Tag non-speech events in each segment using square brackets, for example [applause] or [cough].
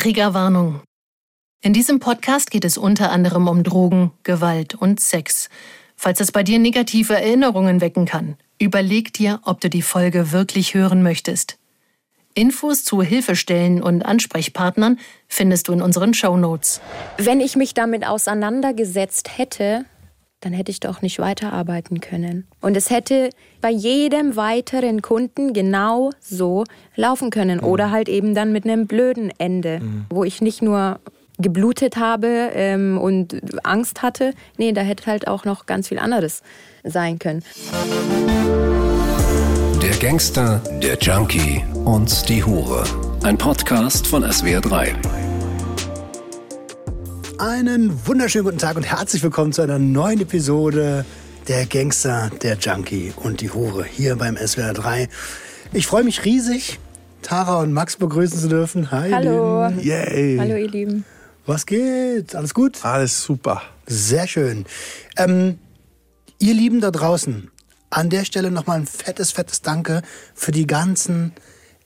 Triggerwarnung. In diesem Podcast geht es unter anderem um Drogen, Gewalt und Sex. Falls es bei dir negative Erinnerungen wecken kann, überleg dir, ob du die Folge wirklich hören möchtest. Infos zu Hilfestellen und Ansprechpartnern findest du in unseren Show Notes. Wenn ich mich damit auseinandergesetzt hätte, dann hätte ich doch nicht weiterarbeiten können. Und es hätte bei jedem weiteren Kunden genau so laufen können. Mhm. Oder halt eben dann mit einem blöden Ende, mhm. wo ich nicht nur geblutet habe ähm, und Angst hatte. Nee, da hätte halt auch noch ganz viel anderes sein können. Der Gangster, der Junkie und die Hure. Ein Podcast von SWR3. Einen wunderschönen guten Tag und herzlich willkommen zu einer neuen Episode der Gangster, der Junkie und die Hure hier beim SWR3. Ich freue mich riesig, Tara und Max begrüßen zu dürfen. Hi, Hallo. Yay. Hallo, ihr Lieben. Was geht? Alles gut? Alles super. Sehr schön. Ähm, ihr Lieben da draußen, an der Stelle nochmal ein fettes, fettes Danke für die ganzen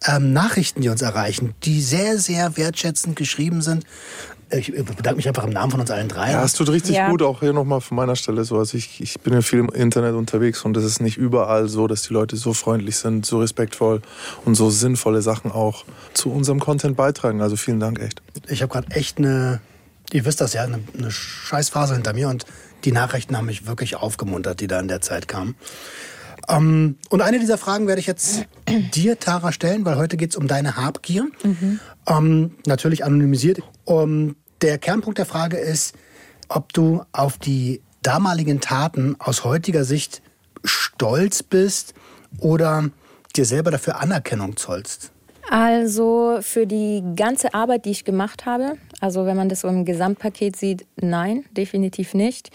ähm, Nachrichten, die uns erreichen, die sehr, sehr wertschätzend geschrieben sind ich bedanke mich einfach im Namen von uns allen drei. Ja, es tut richtig ja. gut, auch hier nochmal von meiner Stelle so. Also ich, ich bin ja viel im Internet unterwegs und es ist nicht überall so, dass die Leute so freundlich sind, so respektvoll und so sinnvolle Sachen auch zu unserem Content beitragen. Also vielen Dank, echt. Ich habe gerade echt eine, ihr wisst das ja, eine, eine Scheißphase hinter mir und die Nachrichten haben mich wirklich aufgemuntert, die da in der Zeit kamen. Ähm, und eine dieser Fragen werde ich jetzt [clears throat] dir, Tara, stellen, weil heute geht es um deine Habgier. Mhm. Ähm, natürlich anonymisiert. Um, der Kernpunkt der Frage ist, ob du auf die damaligen Taten aus heutiger Sicht stolz bist oder dir selber dafür Anerkennung zollst. Also für die ganze Arbeit, die ich gemacht habe, also wenn man das so im Gesamtpaket sieht, nein, definitiv nicht.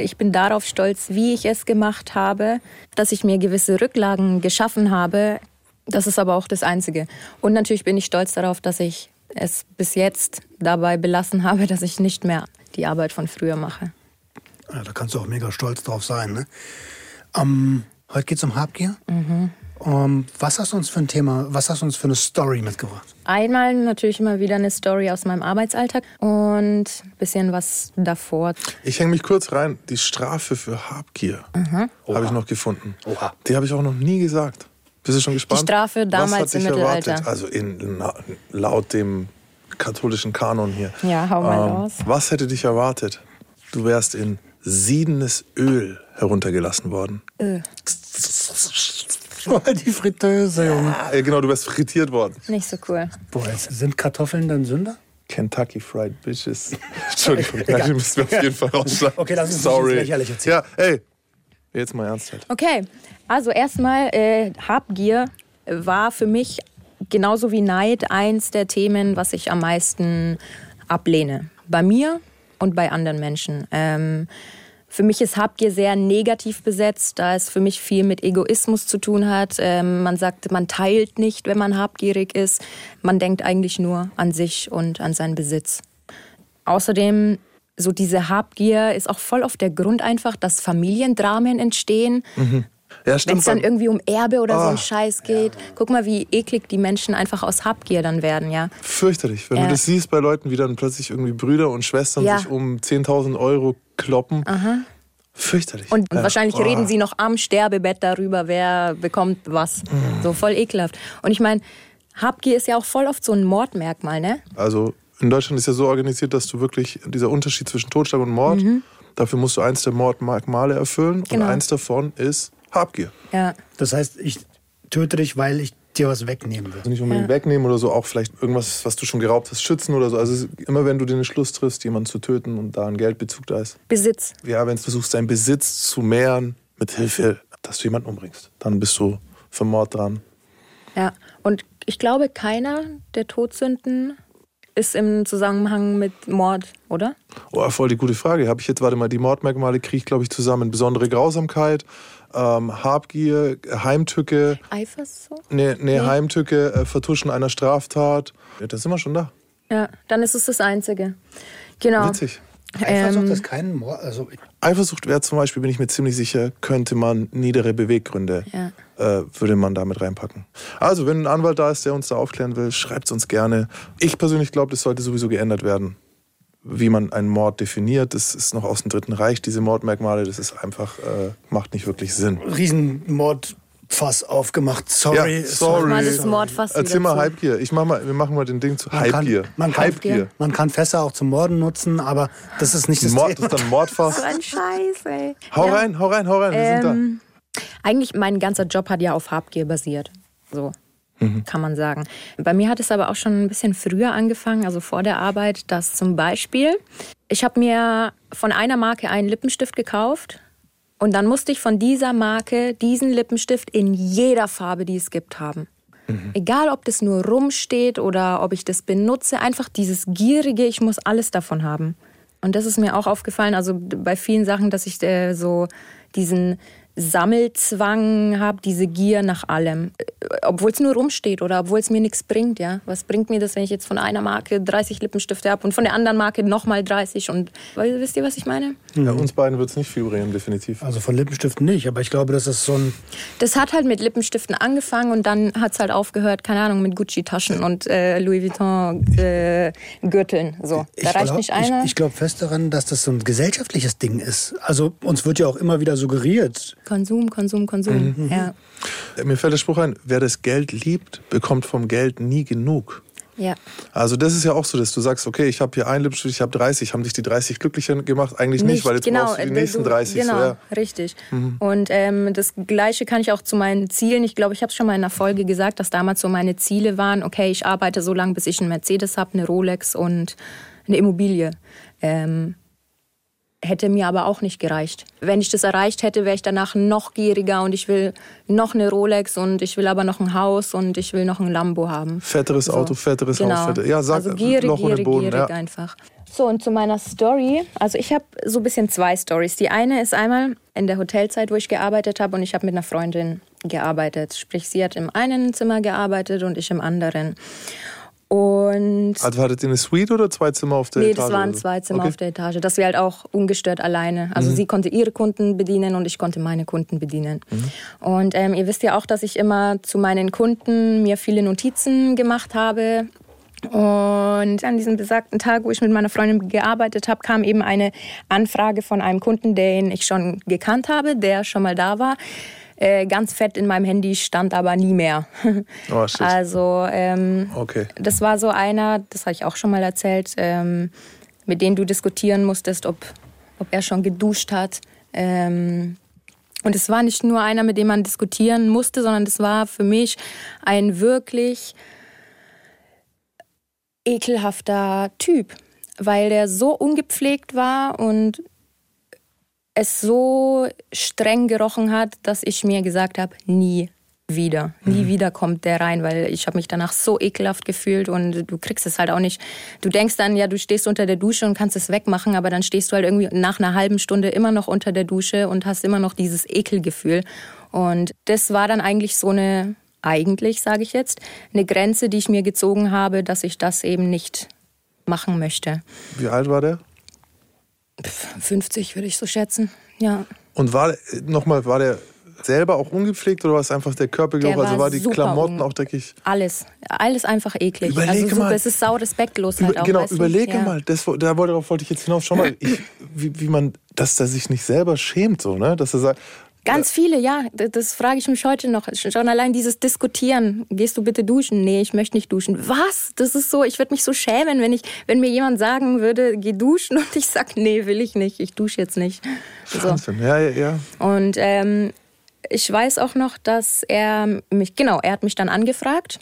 Ich bin darauf stolz, wie ich es gemacht habe, dass ich mir gewisse Rücklagen geschaffen habe. Das ist aber auch das Einzige. Und natürlich bin ich stolz darauf, dass ich es bis jetzt dabei belassen [laughs] habe, dass ich nicht mehr die Arbeit von früher mache. Ja, da kannst du auch mega stolz drauf sein. Ne? Ähm, heute geht es um Habgier. Mhm. Um, ähm, was hast du uns für ein Thema, was hast du uns für eine Story mitgebracht? Einmal natürlich immer wieder eine Story aus meinem Arbeitsalltag und ein bisschen was davor. Ich hänge mich kurz rein. Die Strafe für Habgier mhm. habe ich noch gefunden. Oha. Die habe ich auch noch nie gesagt. Bist du schon gespannt? Die Strafe damals im Mittelalter. Erwartet? Also in, laut dem katholischen Kanon hier. Ja, hau mal ähm, raus. Was hätte dich erwartet? Du wärst in siedendes Öl heruntergelassen worden. Öl. Die Fritteuse, Junge. Ja, genau, du wärst frittiert worden. Nicht so cool. Boah, sind Kartoffeln dann Sünder? Kentucky Fried Bitches. [laughs] Entschuldigung, die müssen wir auf jeden Fall rausschlagen. Okay, lass uns Sorry. nicht lächerlich erzählen. Ja, ey, jetzt mal ernst halt. Okay, also erstmal, äh, Habgier war für mich genauso wie Neid eins der Themen, was ich am meisten ablehne. Bei mir und bei anderen Menschen. Ähm, für mich ist Habgier sehr negativ besetzt, da es für mich viel mit Egoismus zu tun hat. Ähm, man sagt, man teilt nicht, wenn man habgierig ist. Man denkt eigentlich nur an sich und an seinen Besitz. Außerdem so diese Habgier ist auch voll auf der Grund einfach, dass Familiendramen entstehen. Mhm. Ja, Wenn es dann irgendwie um Erbe oder oh. so ein ah. Scheiß geht. Ja. Guck mal, wie eklig die Menschen einfach aus Habgier dann werden, ja. Fürchterlich. Wenn ja. du das siehst bei Leuten, wie dann plötzlich irgendwie Brüder und Schwestern sich um 10.000 Euro kloppen. Aha. Fürchterlich. Und ja. wahrscheinlich oh. reden sie noch am Sterbebett darüber, wer bekommt was. Mhm. So voll ekelhaft. Und ich meine, Habgier ist ja auch voll oft so ein Mordmerkmal, ne? Also in Deutschland ist ja so organisiert, dass du wirklich dieser Unterschied zwischen Totschlag und Mord, mhm. dafür musst du eins der Mordmerkmale erfüllen. Genau. Und eins davon ist Habgier. Ja. Das heißt, ich töte dich, weil ich dir was wegnehmen will. Also nicht unbedingt ja. wegnehmen oder so, auch vielleicht irgendwas, was du schon geraubt hast, schützen oder so. Also immer wenn du den Entschluss triffst, jemanden zu töten und da ein Geldbezug da ist. Besitz. Ja, wenn du versuchst, deinen Besitz zu mehren mit Hilfe, dass du jemanden umbringst, dann bist du für Mord dran. Ja, und ich glaube, keiner der Todsünden ist im Zusammenhang mit Mord, oder? Oh, voll die gute Frage. Habe ich jetzt, warte mal, die Mordmerkmale kriege ich, glaube ich, zusammen. Besondere Grausamkeit, ähm, Habgier, Heimtücke. Eifersucht? Nee, nee, nee. Heimtücke, äh, Vertuschen einer Straftat. Ja, da sind wir schon da. Ja, dann ist es das Einzige. Genau. Witzig. Eifersucht Ähm, ist kein Mord. Also, Eifersucht wäre zum Beispiel, bin ich mir ziemlich sicher, könnte man niedere Beweggründe, Ja. äh, würde man damit reinpacken. Also, wenn ein Anwalt da ist, der uns da aufklären will, schreibt es uns gerne. Ich persönlich glaube, das sollte sowieso geändert werden. Wie man einen Mord definiert, das ist noch aus dem Dritten Reich, diese Mordmerkmale, das ist einfach, äh, macht nicht wirklich Sinn. Riesenmordfass aufgemacht. Sorry. Ja, sorry. Mal das Mordfass Erzähl mal. Hypegear. Ich mach mal, wir machen mal den Ding zu Man kann- Hypegear. man kann-. Man kann Fässer auch zum Morden nutzen, aber das ist nicht das Mord Thema. ist dann Mordfass. So ein Scheiß, ey. Hau Ja. rein, hau rein, hau rein. Wir sind Ähm, eigentlich mein ganzer Job hat ja auf Habgier basiert. So kann man sagen. Bei mir hat es aber auch schon ein bisschen früher angefangen, also vor der Arbeit, dass zum Beispiel ich habe mir von einer Marke einen Lippenstift gekauft und dann musste ich von dieser Marke diesen Lippenstift in jeder Farbe, die es gibt, haben. Egal, ob das nur rumsteht oder ob ich das benutze, einfach dieses gierige, ich muss alles davon haben. Und das ist mir auch aufgefallen, also bei vielen Sachen, dass ich äh, so diesen Sammelzwang habe, diese Gier nach allem. Obwohl es nur rumsteht oder obwohl es mir nichts bringt, ja. Was bringt mir das, wenn ich jetzt von einer Marke 30 Lippenstifte habe und von der anderen Marke nochmal 30 und weil, wisst ihr, was ich meine? Ja, uns beiden wird es nicht viel bringen, definitiv. Also von Lippenstiften nicht, aber ich glaube, das ist so ein. Das hat halt mit Lippenstiften angefangen und dann hat es halt aufgehört, keine Ahnung, mit Gucci-Taschen und äh, Louis Vuitton-Gürteln. so, da reicht glaub- nicht einer. Ich, ich glaube fest daran, dass das so ein gesellschaftliches Ding ist. Also uns wird ja auch immer wieder suggeriert. Konsum, Konsum, Konsum. Mhm. Ja. Mir fällt der Spruch ein, wer das Geld liebt, bekommt vom Geld nie genug. ja. Also das ist ja auch so, dass du sagst, okay, ich habe hier einen Lippenstift, ich habe 30. Haben dich die 30 glücklicher gemacht? Eigentlich nicht, weil jetzt brauchst du die äh, nächsten du- 30. Genau, So, ja. richtig. Und ähm, das Gleiche kann ich auch zu meinen Zielen. Ich glaube, ich habe es schon mal in einer Folge gesagt, dass damals so meine Ziele waren, okay, ich arbeite so lange, bis ich einen Mercedes habe, eine Rolex und eine Immobilie. Ähm, hätte mir aber auch nicht gereicht. Wenn ich das erreicht hätte, wäre ich danach noch gieriger und ich will noch eine Rolex und ich will aber noch ein Haus und ich will noch ein Lambo haben. Fetteres Auto, fetteres Genau. Haus, fette, ja, sag, also gierig, Loch gierig, Boden. gierig ja. einfach. So, und zu meiner Story. Also ich habe so ein bisschen zwei Stories. Die eine ist einmal in der Hotelzeit, wo ich gearbeitet habe und ich habe mit einer Freundin gearbeitet. Sprich, sie hat im einen Zimmer gearbeitet und ich im anderen. Und Also hattet ihr eine Suite oder zwei Zimmer auf der Nee, Etage? das waren zwei Zimmer okay. auf der Etage. Dass wir halt auch ungestört alleine. Also sie konnte ihre Kunden bedienen und ich konnte meine Kunden bedienen. Und ähm, ihr wisst ja auch, dass ich immer zu meinen Kunden mir viele Notizen gemacht habe. Und an diesem besagten Tag, wo ich mit meiner Freundin gearbeitet habe, kam eben eine Anfrage von einem Kunden, den ich schon gekannt habe, der schon mal da war. Äh, ganz fett in meinem Handy stand aber nie mehr. [laughs] Oh, shit. Also ähm, Okay. das war so einer, das habe ich auch schon mal erzählt, ähm, mit dem du diskutieren musstest, ob, ob er schon geduscht hat. Ähm, und es war nicht nur einer, mit dem man diskutieren musste, sondern es war für mich ein wirklich ekelhafter Typ, weil der so ungepflegt war und es so streng gerochen hat, dass ich mir gesagt habe, nie wieder. Nie wieder kommt der rein, weil ich habe mich danach so ekelhaft gefühlt und du kriegst es halt auch nicht. Du denkst dann, ja, du stehst unter der Dusche und kannst es wegmachen, aber dann stehst du halt irgendwie nach einer halben Stunde immer noch unter der Dusche und hast immer noch dieses Ekelgefühl. Und das war dann eigentlich so eine, eigentlich sage ich jetzt, eine Grenze, die ich mir gezogen habe, dass ich das eben nicht machen möchte. Wie alt war der? 50 würde ich so schätzen, ja. Und war nochmal, war der selber auch ungepflegt oder war es einfach der Körpergeruch? Der also war die Klamotten auch dreckig? Alles, alles einfach eklig. Überlege also super, mal. es ist sau respektlos halt Über, auch. genau, überlege ja. mal, das, da darauf wollte ich jetzt hinaus. Schau mal, ich, wie, wie man, dass er sich nicht selber schämt, so, ne? Dass er sagt, Ganz viele, ja. Das, das frage ich mich heute noch. Schon allein dieses Diskutieren. Gehst du bitte duschen? Nee, ich möchte nicht duschen. Was? Das ist so, ich würde mich so schämen, wenn ich, wenn mir jemand sagen würde, geh duschen [laughs] und ich sag, nee, will ich nicht. Ich dusche jetzt nicht. So. Wahnsinn. Ja, ja, ja. Und ähm, ich weiß auch noch, dass er mich, genau, er hat mich dann angefragt.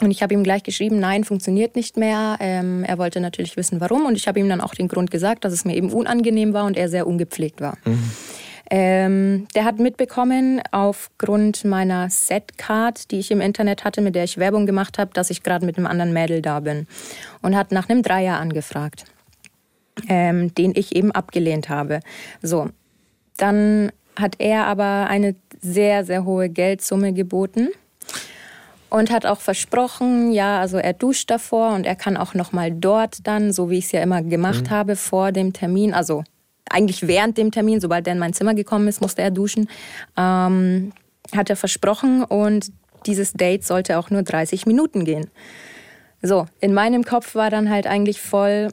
Und ich habe ihm gleich geschrieben, nein, funktioniert nicht mehr. Ähm, er wollte natürlich wissen, warum. Und ich habe ihm dann auch den Grund gesagt, dass es mir eben unangenehm war und er sehr ungepflegt war. Ähm, der hat mitbekommen, aufgrund meiner Setcard, die ich im Internet hatte, mit der ich Werbung gemacht habe, dass ich gerade mit einem anderen Mädel da bin. Und hat nach einem Dreier angefragt, ähm, den ich eben abgelehnt habe. So, dann hat er aber eine sehr, sehr hohe Geldsumme geboten. und hat auch versprochen, ja, also er duscht davor und er kann auch noch mal dort dann, so wie ich es ja immer gemacht Mhm. habe vor dem Termin, also eigentlich während dem Termin, sobald er in mein Zimmer gekommen ist, musste er duschen, ähm, hat er versprochen und dieses Date sollte auch nur 30 Minuten gehen. So, in meinem Kopf war dann halt eigentlich voll,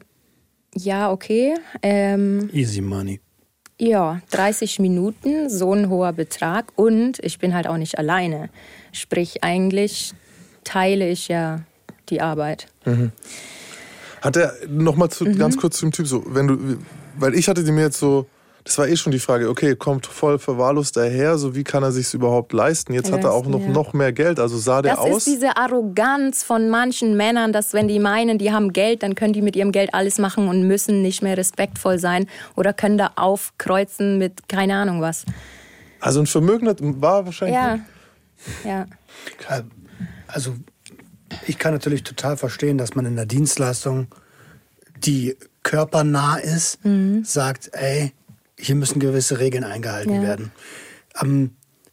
ja, okay, ähm, Easy Money. ja, 30 Minuten, so ein hoher Betrag und ich bin halt auch nicht alleine. Sprich, eigentlich teile ich ja die Arbeit. Hat er nochmal zu, Mhm. ganz kurz zum Typ so, wenn du, weil ich hatte mir jetzt so, das war eh schon die Frage, okay, kommt voll verwahrlost daher, so wie kann er sich überhaupt leisten? Jetzt hat er auch noch, Ja. noch mehr Geld, also sah der Das aus. ist diese Arroganz von manchen Männern, dass wenn die meinen, die haben Geld, dann können die mit ihrem Geld alles machen und müssen nicht mehr respektvoll sein oder können da aufkreuzen mit keine Ahnung was. Also ein Vermögender war wahrscheinlich. Ja, ja. Also ich kann natürlich total verstehen, dass man in der Dienstleistung, die körpernah ist, sagt, ey, hier müssen gewisse Regeln eingehalten Ja. werden. Ähm,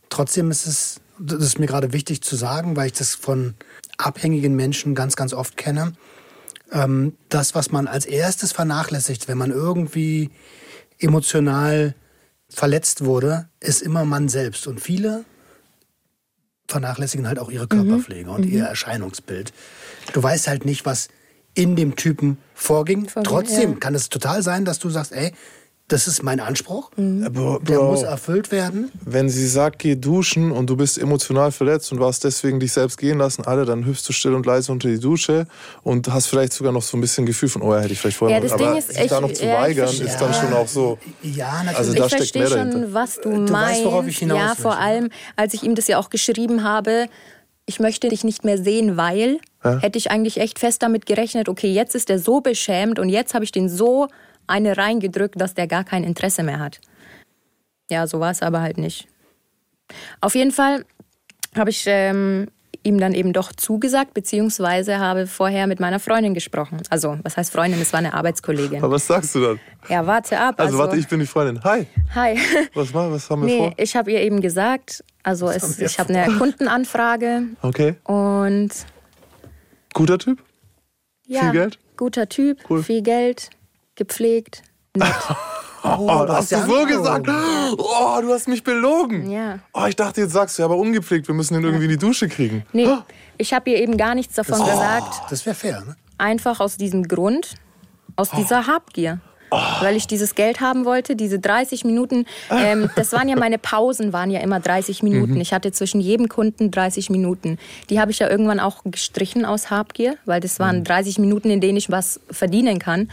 trotzdem ist es, das ist mir gerade wichtig zu sagen, weil ich das von abhängigen Menschen ganz, ganz oft kenne. Ähm, das, was man als erstes vernachlässigt, wenn man irgendwie emotional verletzt wurde, ist immer man selbst. Und viele vernachlässigen halt auch ihre Körperpflege und ihr Erscheinungsbild. Du weißt halt nicht, was in dem Typen vorging. Vorging, Trotzdem ja. kann es total sein, dass du sagst, ey, das ist mein Anspruch, der Bro, muss erfüllt werden. wenn sie sagt, geh duschen und du bist emotional verletzt und warst deswegen dich selbst gehen lassen, alle, dann hüpfst du still und leise unter die Dusche und hast vielleicht sogar noch so ein bisschen Gefühl von, oh ja, hätte ich vielleicht vorher Ja, mal- das Aber Ding ist, sich da ich- noch zu ja, weigern, ist dann schon auch so. Ja, natürlich. Also da ich verstehe schon, dahinter. was du, Du weißt, meinst. worauf ich hinaus ja, möchte. vor allem, als ich ihm das ja auch geschrieben habe, ich möchte dich nicht mehr sehen, weil Ja. hätte ich eigentlich echt fest damit gerechnet, okay, jetzt ist er so beschämt und jetzt habe ich den so eine reingedrückt, dass der gar kein Interesse mehr hat. Ja, so war es aber halt nicht. Auf jeden Fall habe ich ähm, ihm dann eben doch zugesagt, beziehungsweise habe vorher mit meiner Freundin gesprochen. Also, was heißt Freundin? Es war eine Arbeitskollegin. Aber was sagst du dann? Ja, warte ab. Also, warte, ich bin die Freundin. Hi, Hi. was, was haben wir Nee, vor? ich habe ihr eben gesagt, also es, ich habe eine Kundenanfrage Okay, und guter Typ? ja, Viel Geld? guter Typ, Cool. viel Geld, gepflegt, nett. [laughs] Oh, du hast hast du so gesagt? Oh, du hast mich belogen. Ja. Oh, ich dachte, jetzt sagst du, ja, aber ungepflegt, wir müssen ihn irgendwie in die Dusche kriegen. Nee, ich habe ihr eben gar nichts davon gesagt, Das wäre fair, ne? einfach aus diesem Grund, aus dieser Habgier. Weil ich dieses Geld haben wollte, diese 30 Minuten. Ähm, das waren ja meine Pausen, waren ja immer 30 Minuten. Ich hatte zwischen jedem Kunden 30 Minuten. Die habe ich ja irgendwann auch gestrichen aus Habgier, weil das waren 30 Minuten, in denen ich was verdienen kann.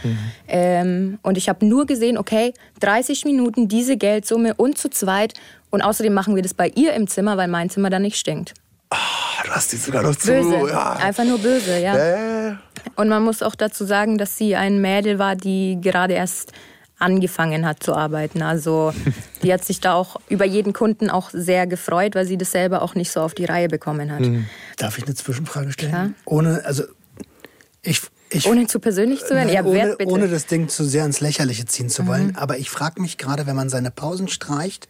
Ähm, und ich habe nur gesehen, okay, 30 Minuten, diese Geldsumme und zu zweit. Und außerdem machen wir das bei ihr im Zimmer, weil mein Zimmer dann nicht stinkt. Ah, du hast die sogar noch zu. Böse. Ja. Einfach nur böse, ja. Ja. Und man muss auch dazu sagen, dass sie ein Mädel war, die gerade erst angefangen hat zu arbeiten. Also die hat sich da auch über jeden Kunden auch sehr gefreut, weil sie das selber auch nicht so auf die Reihe bekommen hat. Darf ich eine Zwischenfrage stellen? Klar. Ohne, also ich, ich Ohne zu persönlich zu werden? Nein, Ja, ohne, bitte? Mhm. ohne das Ding zu sehr ins Lächerliche ziehen zu wollen. Aber ich frage mich gerade, wenn man seine Pausen streicht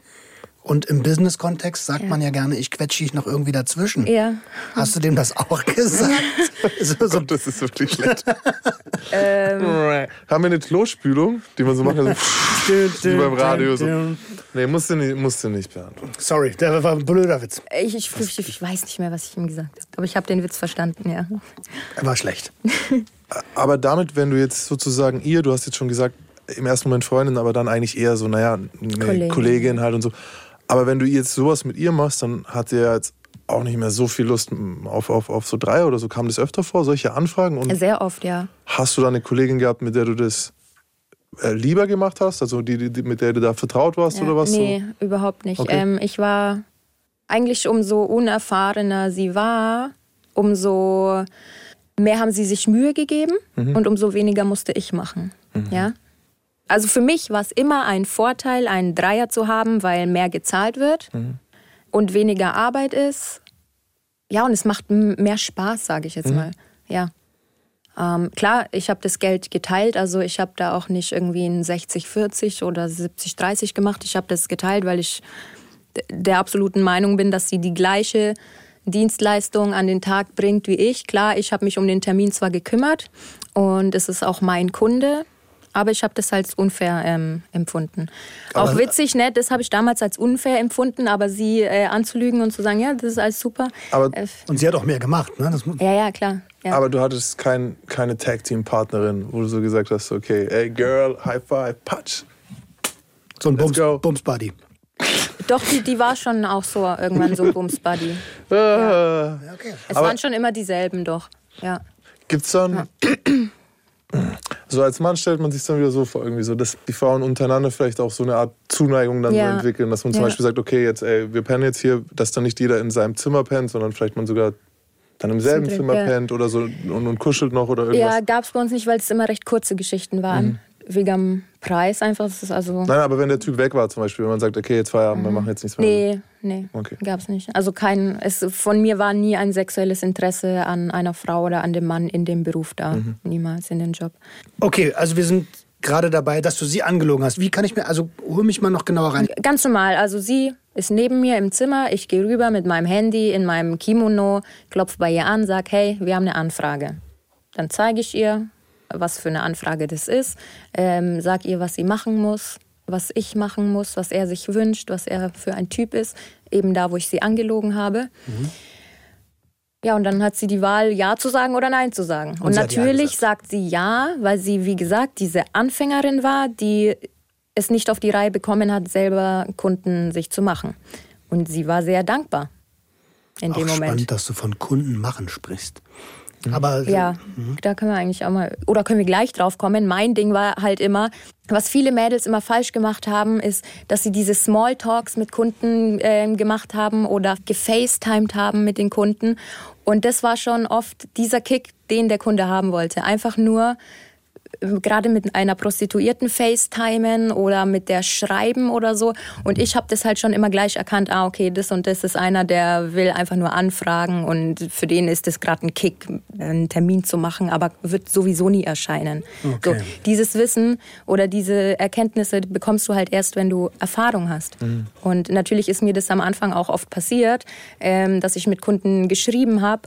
und im Business-Kontext sagt man ja gerne, ich quetsche dich noch irgendwie dazwischen. Ja. Hast du dem das auch [laughs] gesagt? so, so, Gott, das ist wirklich schlecht. [laughs] Ähm. Haben wir eine Klospülung, die man so macht, also [laughs] wie beim Radio so. Nee, musst du nicht, musst du nicht beantworten. Sorry, der war ein blöder Witz. Ich, ich, ich, ich weiß nicht mehr, was ich ihm gesagt habe. Aber ich habe den Witz verstanden, ja. Er war schlecht. Aber damit, wenn du jetzt sozusagen ihr, du hast jetzt schon gesagt, im ersten Moment Freundin, aber dann eigentlich eher so, naja, eine Kollegin, Kollegin. halt und so. Aber wenn du jetzt sowas mit ihr machst, dann hat ihr jetzt auch nicht mehr so viel Lust auf, auf, auf so drei oder so. Kam das öfter vor, solche Anfragen? Und Sehr oft, ja. hast du da eine Kollegin gehabt, mit der du das äh, lieber gemacht hast? Also die, die, mit der du da vertraut warst ja. oder was? Nee, überhaupt nicht. Okay. Ähm, ich war eigentlich umso unerfahrener sie war, umso mehr haben sie sich Mühe gegeben Mhm. und umso weniger musste ich machen. Ja? Also für mich war es immer ein Vorteil, einen Dreier zu haben, weil mehr gezahlt wird Mhm. und weniger Arbeit ist. Ja, und es macht mehr Spaß, sage ich jetzt Mhm. mal. Ja. Ähm, klar, ich habe das Geld geteilt, also ich habe da auch nicht irgendwie ein 60-40 oder 70-30 gemacht. Ich habe das geteilt, weil ich der absoluten Meinung bin, dass sie die gleiche Dienstleistung an den Tag bringt wie ich. Klar, ich habe mich um den Termin zwar gekümmert und es ist auch mein Kunde, aber ich habe das als unfair ähm, empfunden. Aber- auch witzig, ne? Das habe ich damals als unfair empfunden, aber sie äh, anzulügen und zu sagen, ja, das ist alles super. Aber- äh, Und sie hat auch mehr gemacht, ne? Ja, ja, klar. Ja. Aber du hattest kein, keine Tag-Team-Partnerin, wo du so gesagt hast, okay, ey Girl, High Five, Patsch. so ein Bums, go. Bums-Buddy. Doch, die, die war schon auch so irgendwann so ein Bums-Buddy. [laughs] Ah. Ja, okay. Es Aber- waren schon immer dieselben, doch. Ja. Gibt's dann. [clears throat] [clears throat] So als Mann stellt man sich dann wieder so vor, irgendwie so, dass die Frauen untereinander vielleicht auch so eine Art Zuneigung dann Ja. so entwickeln, dass man zum Ja. Beispiel sagt, okay, jetzt, ey, wir pennen jetzt hier, dass dann nicht jeder in seinem Zimmer pennt, sondern vielleicht man sogar dann im selben Zimmer ja. pennt oder so und, und kuschelt noch oder irgendwas. Ja, gab es bei uns nicht, weil es immer recht kurze Geschichten waren. Wegen am Preis einfach. Das ist also. Nein, aber wenn der Typ weg war zum Beispiel, wenn man sagt, okay, jetzt Feierabend, wir machen jetzt nichts mehr. Nee, nee. Okay. Gab's nicht. Also kein, es, von mir war nie ein sexuelles Interesse an einer Frau oder an dem Mann in dem Beruf da. Mhm. Niemals in dem Job. Okay, also wir sind gerade dabei, dass du sie angelogen hast. Wie kann ich mir, also hol mich mal noch genauer rein. Ganz normal. Also sie ist neben mir im Zimmer. Ich gehe rüber mit meinem Handy in meinem Kimono, klopfe bei ihr an, sag, hey, wir haben eine Anfrage. Dann zeige ich ihr, was für eine Anfrage das ist, ähm, sag ihr, was sie machen muss, was ich machen muss, was er sich wünscht, was er für ein Typ ist, eben da, wo ich sie angelogen habe. Ja, und dann hat sie die Wahl, Ja zu sagen oder Nein zu sagen. Und, Ja natürlich sagt sie Ja, weil sie, wie gesagt, diese Anfängerin war, die es nicht auf die Reihe bekommen hat, selber Kunden sich zu machen. Und sie war sehr dankbar in Auch dem Moment. spannend, dass du von Kunden machen sprichst. Aber Ja, da können wir eigentlich auch mal, oder können wir gleich drauf kommen. Mein Ding war halt immer, was viele Mädels immer falsch gemacht haben, ist, dass sie diese Smalltalks mit Kunden ähm, gemacht haben oder gefacetimed haben mit den Kunden. Und das war schon oft dieser Kick, den der Kunde haben wollte. Einfach nur äh, gerade mit einer Prostituierten FaceTimen oder mit der schreiben oder so. Und ich habe das halt schon immer gleich erkannt, ah, okay, das und das ist einer, der will einfach nur anfragen und für den ist es gerade ein Kick, einen Termin zu machen, aber wird sowieso nie erscheinen. Okay. So, dieses Wissen oder diese Erkenntnisse bekommst du halt erst, wenn du Erfahrung hast. Und natürlich ist mir das am Anfang auch oft passiert, ähm, dass ich mit Kunden geschrieben habe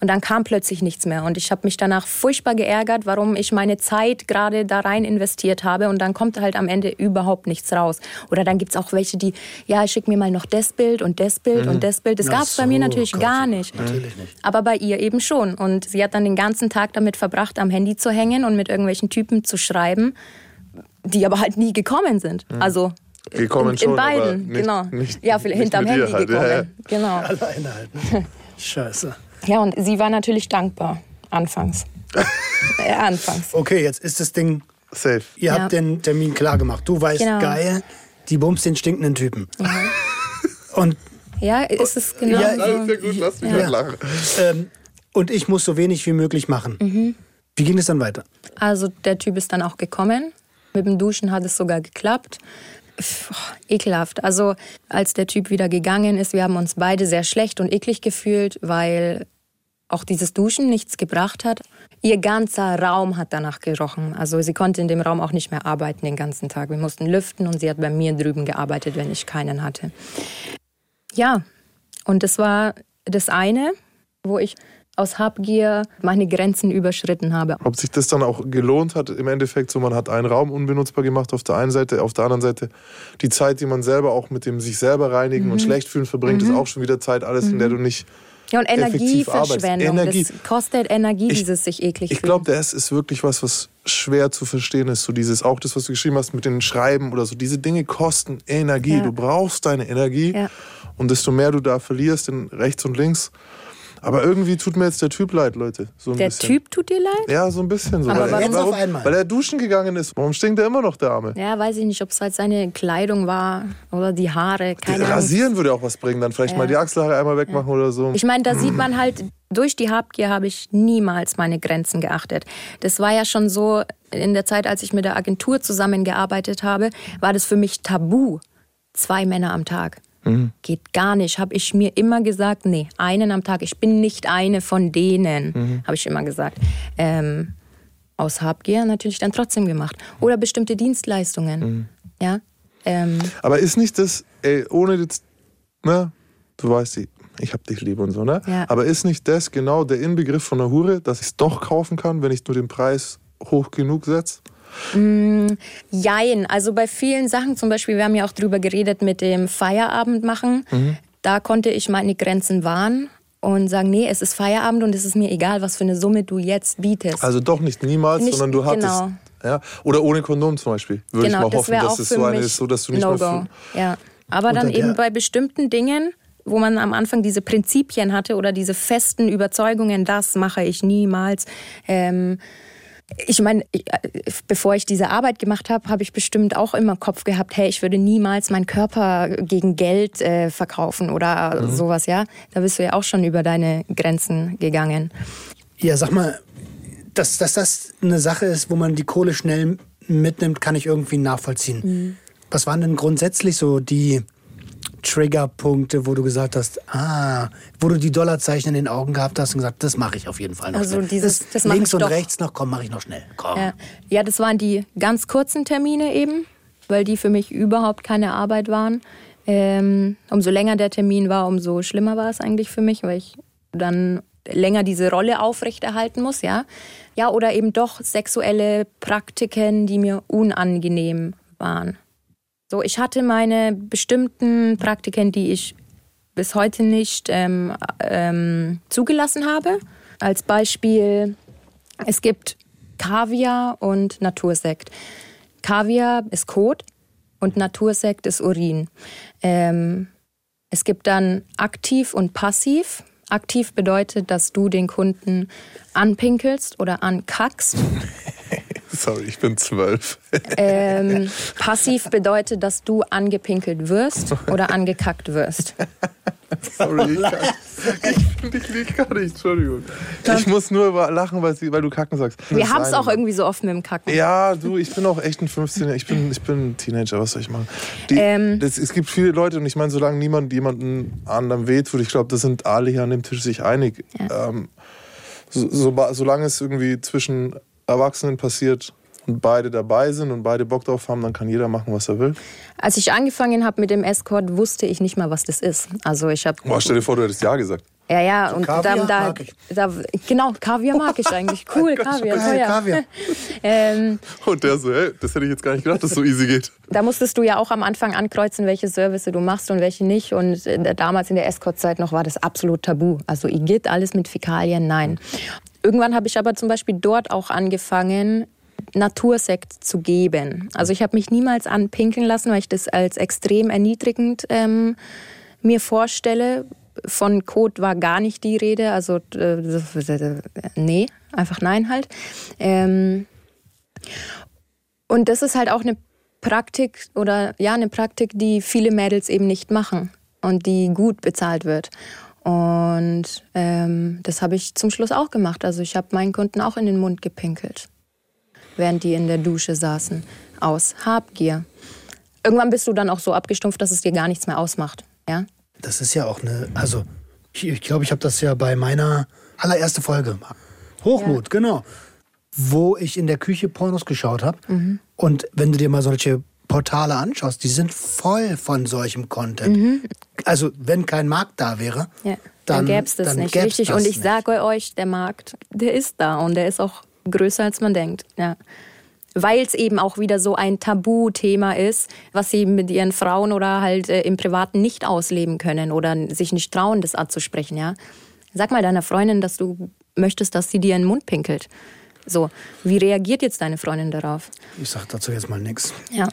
und dann kam plötzlich nichts mehr. Und ich habe mich danach furchtbar geärgert, warum ich meine Zeit gerade da rein investiert habe. Und dann kommt halt am Ende überhaupt nichts raus. Oder dann gibt's auch welche, die, ja, schick mir mal noch das Bild und das Bild und das Bild. Das Ach gab's bei mir so, natürlich Gott, gar ja, nicht. natürlich nicht. Aber bei ihr eben schon. Und sie hat dann den ganzen Tag damit verbracht, am Handy zu hängen und mit irgendwelchen Typen zu schreiben, die aber halt nie gekommen sind. Also Gekommen in, schon, in aber beiden, nicht- genau. nicht- ja, hinterm mit dir Handy halt, ja, gekommen. ja. Genau. alleine halt. Ne? [laughs] Scheiße. Ja, und sie war natürlich dankbar. Anfangs. [laughs] äh, anfangs. Okay, jetzt ist das Ding, Safe. ihr Ja. habt den Termin klar gemacht. Du weißt, Genau. geil, die bumst den stinkenden Typen. Und, Ja, ist es genau Ja, so. Alles sehr gut, lass mich Ja. lachen. ähm, und ich muss so wenig wie möglich machen. Mhm. Wie ging es dann weiter? Also der Typ ist dann auch gekommen. Mit dem Duschen hat es sogar geklappt. Pff, ekelhaft. Also als der Typ wieder gegangen ist, wir haben uns beide sehr schlecht und eklig gefühlt, weil auch dieses Duschen nichts gebracht hat. Ihr ganzer Raum hat danach gerochen. Also sie konnte in dem Raum auch nicht mehr arbeiten den ganzen Tag. Wir mussten lüften und sie hat bei mir drüben gearbeitet, wenn ich keinen hatte. Ja, und das war das eine, wo ich aus Habgier meine Grenzen überschritten habe. Ob sich das dann auch gelohnt hat, im Endeffekt so, man hat einen Raum unbenutzbar gemacht auf der einen Seite, auf der anderen Seite die Zeit, die man selber auch mit dem sich selber reinigen Mhm. und schlecht fühlen verbringt, ist auch schon wieder Zeit, alles, in der du nicht. Ja, und. Energieverschwendung. Energie. Das kostet Energie, Ich- dieses sich eklig Ich glaube, das ist wirklich was, was schwer zu verstehen ist. So dieses, auch das, was du geschrieben hast mit den Schreiben oder so. Diese Dinge kosten Energie. Ja. Du brauchst deine Energie. Ja. Und desto mehr du da verlierst, in rechts und links. Aber irgendwie tut mir jetzt der Typ leid, Leute. So ein Der bisschen. Typ tut dir leid? Ja, so ein bisschen so. Aber weil, warum- Jetzt auf einmal. Weil er duschen gegangen ist. Warum stinkt er immer noch, der Arme? Ja, weiß ich nicht, ob es halt seine Kleidung war oder die Haare. Keine Ahnung. Rasieren würde auch was bringen. Dann vielleicht mal die Achselhaare einmal wegmachen oder so. Ich meine, da sieht man halt, durch die Habgier habe ich niemals meine Grenzen geachtet. Das war ja schon so, in der Zeit, als ich mit der Agentur zusammengearbeitet habe, war das für mich tabu. Zwei Männer am Tag. Geht gar nicht. Habe ich mir immer gesagt, nee, einen am Tag. Ich bin nicht eine von denen, habe ich immer gesagt. Ähm, aus Habgier natürlich dann trotzdem gemacht. Oder bestimmte Dienstleistungen. Ja. Ähm, Aber ist nicht das, ey, ohne jetzt, ne, du weißt die, ich hab dich lieb und so, ne? Ja. Aber ist nicht das genau der Inbegriff von einer Hure, dass ich es doch kaufen kann, wenn ich nur den Preis hoch genug setze? Jein, also bei vielen Sachen, zum Beispiel, wir haben ja auch drüber geredet mit dem Feierabend machen, da konnte ich meine Grenzen wahren und sagen, nee, es ist Feierabend und es ist mir egal, was für eine Summe du jetzt bietest. Also doch nicht niemals, Nicht- sondern du hattest. genau. Ja? Oder ohne Kondom zum Beispiel. Würde genau, ich mal das hoffen, wäre dass auch es so eine ist, so dass du nicht No-Go. mehr. Ja, aber dann Unter eben der- bei bestimmten Dingen, wo man am Anfang diese Prinzipien hatte oder diese festen Überzeugungen, das mache ich niemals. Ähm, ich meine, äh, bevor ich diese Arbeit gemacht habe, habe ich bestimmt auch immer im Kopf gehabt, hey, ich würde niemals meinen Körper gegen Geld äh, verkaufen oder Mhm. sowas, ja. Da bist du ja auch schon über deine Grenzen gegangen. Ja, sag mal, dass, dass das eine Sache ist, wo man die Kohle schnell mitnimmt, kann ich irgendwie nachvollziehen. Mhm. Was waren denn grundsätzlich so die Triggerpunkte, wo du gesagt hast, ah, wo du die Dollarzeichen in den Augen gehabt hast und gesagt, das mache ich auf jeden Fall noch Also schnell. dieses- das mach links und doch. rechts noch, komm, mache ich noch schnell. Komm. Ja. ja, das waren die ganz kurzen Termine eben, weil die für mich überhaupt keine Arbeit waren. Ähm, umso länger der Termin war, umso schlimmer war es eigentlich für mich, weil ich dann länger diese Rolle aufrechterhalten muss, ja. Ja, oder eben doch sexuelle Praktiken, die mir unangenehm waren. So, ich hatte meine bestimmten Praktiken, die ich bis heute nicht ähm, ähm, zugelassen habe. Als Beispiel, es gibt Kaviar und Natursekt. Kaviar ist Kot und Natursekt ist Urin. Ähm, es gibt dann aktiv und passiv. Aktiv bedeutet, dass du den Kunden anpinkelst oder ankackst. [laughs] Sorry, ich bin zwölf. Ähm, passiv bedeutet, dass du angepinkelt wirst oder angekackt wirst. Sorry, ich, [laughs] kann, ich finde ich lieg gar nicht, Entschuldigung. Ich muss nur über lachen, weil, sie, weil du Kacken sagst. Wir haben es auch irgendwie so oft mit dem Kacken. Ja, du, ich bin auch echt ein 15 ich bin, ich bin ein Teenager, was soll ich machen? Die, Ähm. das, es gibt viele Leute und ich meine, solange niemand jemanden anderem wehtut, ich glaube, da sind alle hier an dem Tisch sich einig. Ähm, so, so, solange es irgendwie zwischen Erwachsenen passiert und beide dabei sind und beide Bock drauf haben, dann kann jeder machen, was er will. Als ich angefangen habe mit dem Escort, wusste ich nicht mal, was das ist. Also ich habe Boah, stell dir vor, du hättest Ja gesagt. ja ja und Kaviar da, da, mag ich. da genau Kaviar mag ich eigentlich. [laughs] Cool Kaviar. Geil. Kaviar. [laughs] Ähm, Und der so, hey, das hätte ich jetzt gar nicht gedacht, dass es so easy geht. [laughs] da musstest du ja auch am Anfang ankreuzen, welche Service du machst und welche nicht. Und äh, damals in der Escort-Zeit noch war das absolut tabu. Also Igitt, alles mit Fäkalien, nein. Irgendwann habe ich aber zum Beispiel dort auch angefangen, Natursekt zu geben. Also ich habe mich niemals anpinkeln lassen, weil ich das als extrem erniedrigend ähm, mir vorstelle. Von Kot war gar nicht die Rede, also äh, nee, einfach nein halt. Ähm, und das ist halt auch eine Praktik oder ja, eine Praktik, die viele Mädels eben nicht machen und die gut bezahlt wird. Und ähm, das habe ich zum Schluss auch gemacht. Also ich habe meinen Kunden auch in den Mund gepinkelt, während die in der Dusche saßen, aus Habgier. Irgendwann bist du dann auch so abgestumpft, dass es dir gar nichts mehr ausmacht. Ja? Das ist ja auch eine, also ich glaube, ich, glaub, ich habe das ja bei meiner allererste Folge. Hochmut, genau. Wo ich in der Küche Pornos geschaut habe. Mhm. Und wenn du dir mal solche Portale anschaust, die sind voll von solchem Content. Also wenn kein Markt da wäre, Mhm. Ja, dann, dann gäbe es das nicht. Richtig. das Und ich sage euch, der Markt, der ist da und der ist auch größer, als man denkt. Ja. Weil es eben auch wieder so ein Tabuthema ist, was sie mit ihren Frauen oder halt äh, im Privaten nicht ausleben können oder sich nicht trauen, das anzusprechen. Ja. Sag mal deiner Freundin, dass du möchtest, dass sie dir in den Mund pinkelt. So, wie reagiert jetzt deine Freundin darauf? Ich sag dazu jetzt mal nichts. Ja.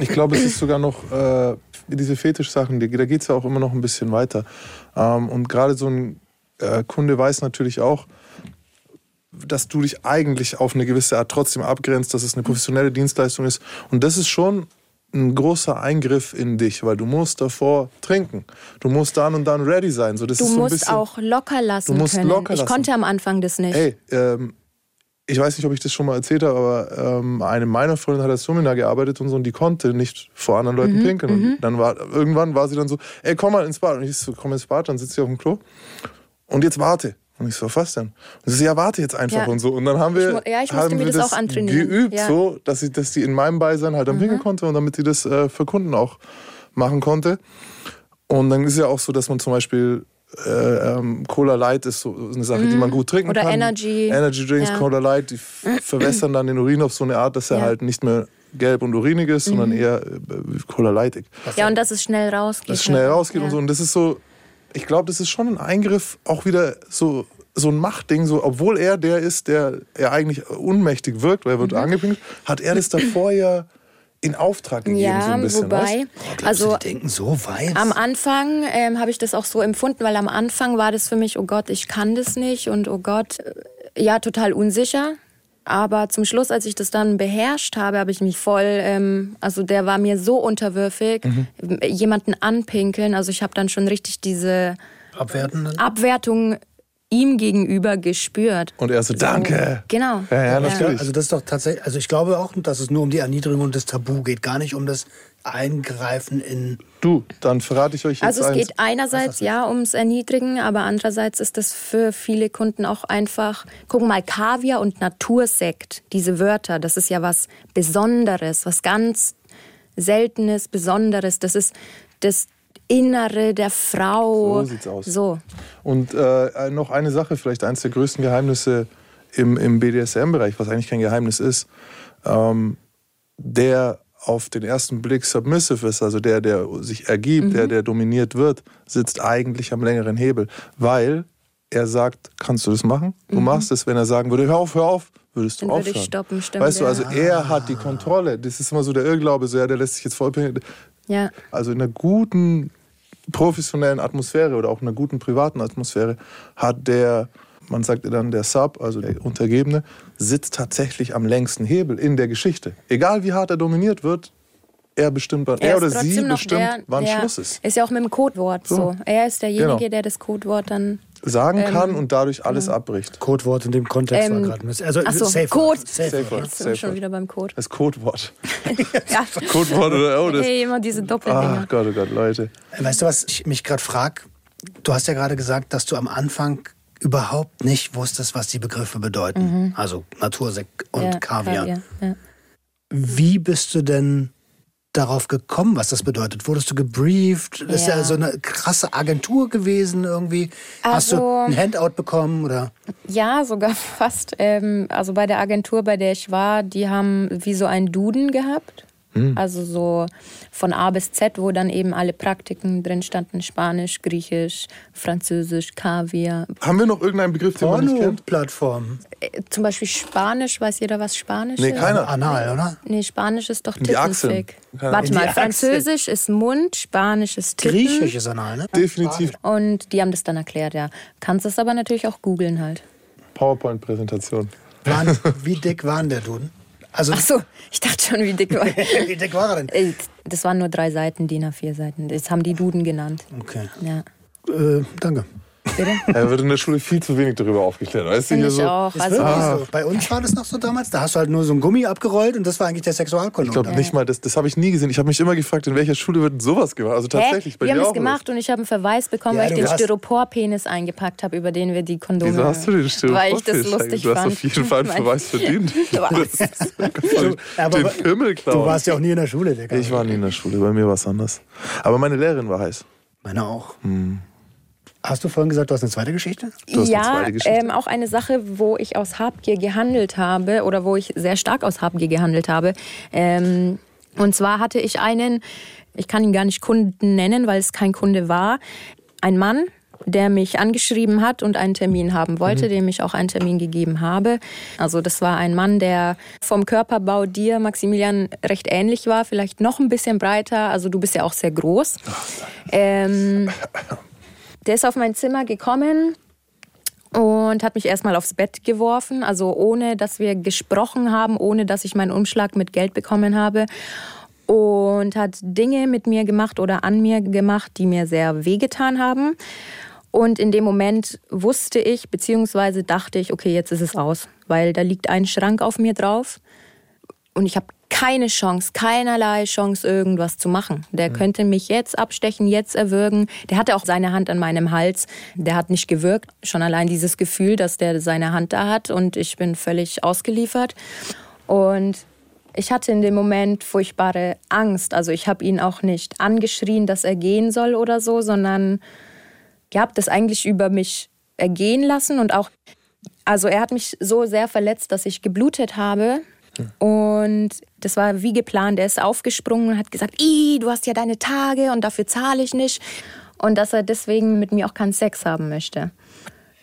Ich glaube, es ist sogar noch, äh, diese Fetischsachen, da geht es ja auch immer noch ein bisschen weiter. Ähm, und gerade so ein äh, Kunde weiß natürlich auch, dass du dich eigentlich auf eine gewisse Art trotzdem abgrenzt, dass es eine professionelle Dienstleistung ist. Und das ist schon ein großer Eingriff in dich, weil du musst davor trinken. Du musst dann und dann ready sein. So, das Du ist so ein musst bisschen, auch locker lassen Du musst können. locker ich lassen. konnte am Anfang das nicht. Ey, ähm, ich weiß nicht, ob ich das schon mal erzählt habe, aber ähm, eine meiner Freundinnen hat als Seminar gearbeitet und so und die konnte nicht vor anderen Mhm, Leuten pinkeln. Und dann war irgendwann war sie dann so, ey, komm mal ins Bad. Und ich so, komm ins Bad, dann sitzt sie auf dem Klo. Und jetzt warte. Und ich so, was denn? Und sie so, ja, warte jetzt einfach Ja. und so. Und dann haben wir, Ich ja, ich musste haben mir wir das auch antrainieren. geübt, Ja. Mhm. so, dass sie, dass sie in meinem Beisein halt dann pinkeln konnte und damit sie das äh, für Kunden auch machen konnte. Und dann ist ja auch so, dass man zum Beispiel äh, ähm, Cola Light ist so eine Sache, die man gut trinken Oder kann. Energy. Energy Drinks, Ja. Cola Light, die [clears throat] verwässern dann den Urin auf so eine Art, dass er Ja. halt nicht mehr gelb und urinig ist, sondern eher äh, Cola Lightig. Ja, und dass es schnell rausgeht. Dass es schnell halt. rausgeht ja. und so. Und das ist so, ich glaube, das ist schon ein Eingriff, auch wieder so, so ein Machtding, so, obwohl er der ist, der er eigentlich unmächtig wirkt, weil er Mhm. wird angepinkelt, hat er das davor ja in Auftrag gegeben, Ja, so ein bisschen. wobei, Glaubst also du, die denken so weit? Am Anfang ähm, habe ich das auch so empfunden, weil am Anfang war das für mich, oh Gott, ich kann das nicht und oh Gott, äh, ja, total unsicher. Aber zum Schluss, als ich das dann beherrscht habe, habe ich mich voll, ähm, also der war mir so unterwürfig, Mhm. jemanden anpinkeln. Also ich habe dann schon richtig diese Abwertenden? Abwertung ihm gegenüber gespürt. Und er so, danke. Genau. Ja, ja, Ja, natürlich. also das ist doch tatsächlich, also ich glaube auch, dass es nur um die Erniedrigung und das Tabu geht, gar nicht um das Eingreifen in. Du, dann verrate ich euch jetzt Also es eins. geht einerseits ja ums Erniedrigen, aber andererseits ist das für viele Kunden auch einfach, guck mal, Kaviar und Natursekt, diese Wörter, das ist ja was Besonderes, was ganz Seltenes, Besonderes. Das ist das Innere der Frau. So sieht's aus. So. Und äh, noch eine Sache, vielleicht eines der größten Geheimnisse im, im BDSM-Bereich, was eigentlich kein Geheimnis ist, ähm, der auf den ersten Blick submissive ist, also der, der sich ergibt, Mhm. der, der dominiert wird, sitzt eigentlich am längeren Hebel, weil er sagt, kannst du das machen? Du machst es, wenn er sagen würde, hör auf, hör auf, würdest du Mhm. Dann würde aufhören. ich stoppen, stimmt, weißt du, ja. also er hat die Kontrolle. Das ist immer so der Irrglaube, so ja, der lässt sich jetzt vollpinkeln. Ja. Also in einer guten professionellen Atmosphäre oder auch in einer guten privaten Atmosphäre hat der, man sagt ja dann der Sub, also der Untergebene, sitzt tatsächlich am längsten Hebel in der Geschichte. Egal wie hart er dominiert wird, er bestimmt, wann, er, ist oder sie bestimmt, der, wann der, Schluss ist. Ist ja auch mit dem Codewort so. So. Er ist derjenige, Genau. der das Codewort dann. Sagen Ähm, kann und dadurch alles abbricht. Codewort in dem Kontext Ähm, war gerade. Also ach so, Safe Code. Safe Safe Word. Jetzt sind wir schon Word. wieder beim Code. Das Codewort. [laughs] Ja. Codewort oder oh, das. Hey, immer diese Doppeldinger. Ach Gott, oh Gott, Leute. Weißt du, was ich mich gerade frage? Du hast ja gerade gesagt, dass du am Anfang überhaupt nicht wusstest, was die Begriffe bedeuten. Also Natursekt und Mhm. Ja, Kaviar. Ja. Wie bist du denn darauf gekommen, was das bedeutet? Wurdest du gebrieft? Das ist ja Ja. so eine krasse Agentur gewesen irgendwie. Hast du Also- ein Handout bekommen oder? Ja, sogar [laughs] fast. Ähm, also bei der Agentur, bei der ich war, die haben wie so einen Duden gehabt. Also so von A bis Z, wo dann eben alle Praktiken drin standen: Spanisch, Griechisch, Französisch, Kaviar. Haben wir noch irgendeinen Begriff, den man nicht kennt? Porno-Plattform. Äh, zum Beispiel Spanisch, weiß jeder, was Spanisch Nee, ist? keiner. Anal, oder? Nee, Spanisch ist doch. Tittenfick. Keine Warte mal, Achseln. Französisch ist Mund, Spanisch ist Titten. Griechisch ist Anal, ne? Definitiv Und die haben das dann erklärt, ja. Kannst es aber natürlich auch googeln halt. PowerPoint-Präsentation. [laughs] Wie dick waren der Duden? Also, Ach so, ich dachte schon, wie dick war. [laughs] wie dick war er denn? Äh, Das waren nur drei Seiten, DIN A4 Seiten. Das haben die Duden genannt. Okay. Ja. Äh, danke. Bitte? Da [laughs] wird in der Schule viel zu wenig darüber aufgeklärt. Weißt du, hier ich so, auch. Also, wirklich so. Bei uns war das noch so damals. Da hast du halt nur so ein Gummi abgerollt und das war eigentlich der Sexualkunde. Ich glaube nicht mal, das, das habe ich nie gesehen. Ich habe mich immer gefragt, in welcher Schule wird denn sowas gemacht? Also tatsächlich, Hä? bei Wir haben auch gemacht und ich habe einen Verweis bekommen, Ja, weil ich du den Styroporpenis eingepackt habe, über den wir die Kondome. Wieso hast du den Styropor? [laughs] Weil ich das lustig Du hast fand. auf jeden Fall einen [laughs] Verweis verdient. Du, aber den Pimmel du klauen. warst ja auch nie in der Schule, Digga. Ich war nie in der Schule, bei mir war es anders. Aber meine Lehrerin war heiß. Meine auch. Hm. Hast du vorhin gesagt, du hast eine zweite Geschichte? Du hast eine ja, zweite Geschichte. ähm, auch eine Sache, wo ich aus Habgier gehandelt habe oder wo ich sehr stark aus Habgier gehandelt habe. Ähm, und zwar hatte ich einen, ich kann ihn gar nicht Kunden nennen, weil es kein Kunde war, ein Mann, der mich angeschrieben hat und einen Termin haben wollte, dem ich auch einen Termin gegeben habe. Also das war ein Mann, der vom Körperbau dir, Maximilian, recht ähnlich war, vielleicht noch ein bisschen breiter. Also du bist ja auch sehr groß. Ähm, [laughs] der ist auf mein Zimmer gekommen und hat mich erstmal aufs Bett geworfen, also ohne dass wir gesprochen haben, ohne dass ich meinen Umschlag mit Geld bekommen habe. Und hat Dinge mit mir gemacht oder an mir gemacht, die mir sehr wehgetan haben. Und in dem Moment wusste ich, beziehungsweise dachte ich, okay, jetzt ist es aus, weil da liegt ein Schrank auf mir drauf und ich habe keine Chance, keinerlei Chance, irgendwas zu machen. Der könnte mich jetzt abstechen, jetzt erwürgen. Der hatte auch seine Hand an meinem Hals. Der hat nicht gewirkt. Schon allein dieses Gefühl, dass der seine Hand da hat und ich bin völlig ausgeliefert. Und ich hatte in dem Moment furchtbare Angst. Also ich habe ihn auch nicht angeschrien, dass er gehen soll oder so, sondern ja, habe das eigentlich über mich ergehen lassen und auch, also er hat mich so sehr verletzt, dass ich geblutet habe. Und das war wie geplant. Er ist aufgesprungen und hat gesagt, Ih, du hast ja deine Tage und dafür zahle ich nicht. Und dass er deswegen mit mir auch keinen Sex haben möchte.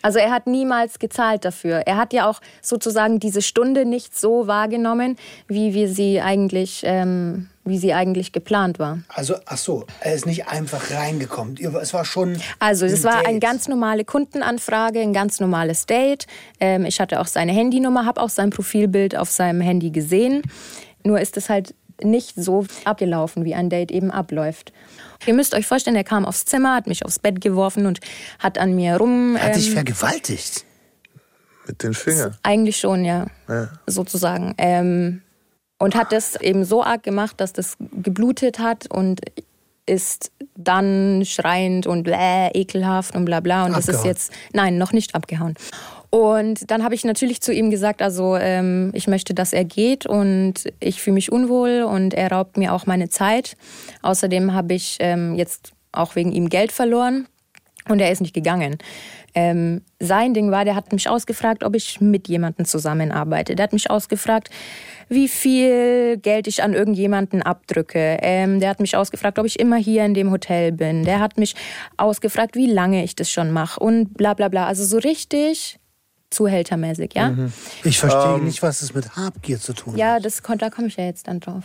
Also er hat niemals gezahlt dafür. Er hat ja auch sozusagen diese Stunde nicht so wahrgenommen, wie wir sie eigentlich, ähm, wie sie eigentlich geplant war. Also, ach so, er ist nicht einfach reingekommen. Es war schon. Also es ein war Date. eine ganz normale Kundenanfrage, ein ganz normales Date. Ähm, ich hatte auch seine Handynummer, habe auch sein Profilbild auf seinem Handy gesehen. Nur ist es halt nicht so abgelaufen, wie ein Date eben abläuft. Ihr müsst euch vorstellen, er kam aufs Zimmer, hat mich aufs Bett geworfen und hat an mir rum. Hat dich ähm, vergewaltigt. Mit den Fingern. eigentlich schon, ja, Ja. sozusagen. Ähm, und hat das eben so arg gemacht, dass das geblutet hat und ist dann schreiend und bläh, ekelhaft und bla bla. Und das ist Abgehauen. jetzt, nein, noch nicht abgehauen. Und dann habe ich natürlich zu ihm gesagt, also ähm, ich möchte, dass er geht und ich fühle mich unwohl und er raubt mir auch meine Zeit. Außerdem habe ich ähm, jetzt auch wegen ihm Geld verloren und er ist nicht gegangen. Ähm, sein Ding war, der hat mich ausgefragt, ob ich mit jemandem zusammenarbeite. Der hat mich ausgefragt, wie viel Geld ich an irgendjemanden abdrücke. Ähm, der hat mich ausgefragt, ob ich immer hier in dem Hotel bin. Der hat mich ausgefragt, wie lange ich das schon mache und bla bla bla. Also so richtig zuhältermäßig, ja? Ich verstehe nicht, was es mit Habgier zu tun Ja, hat. das, kon- da komme ich ja jetzt dann drauf.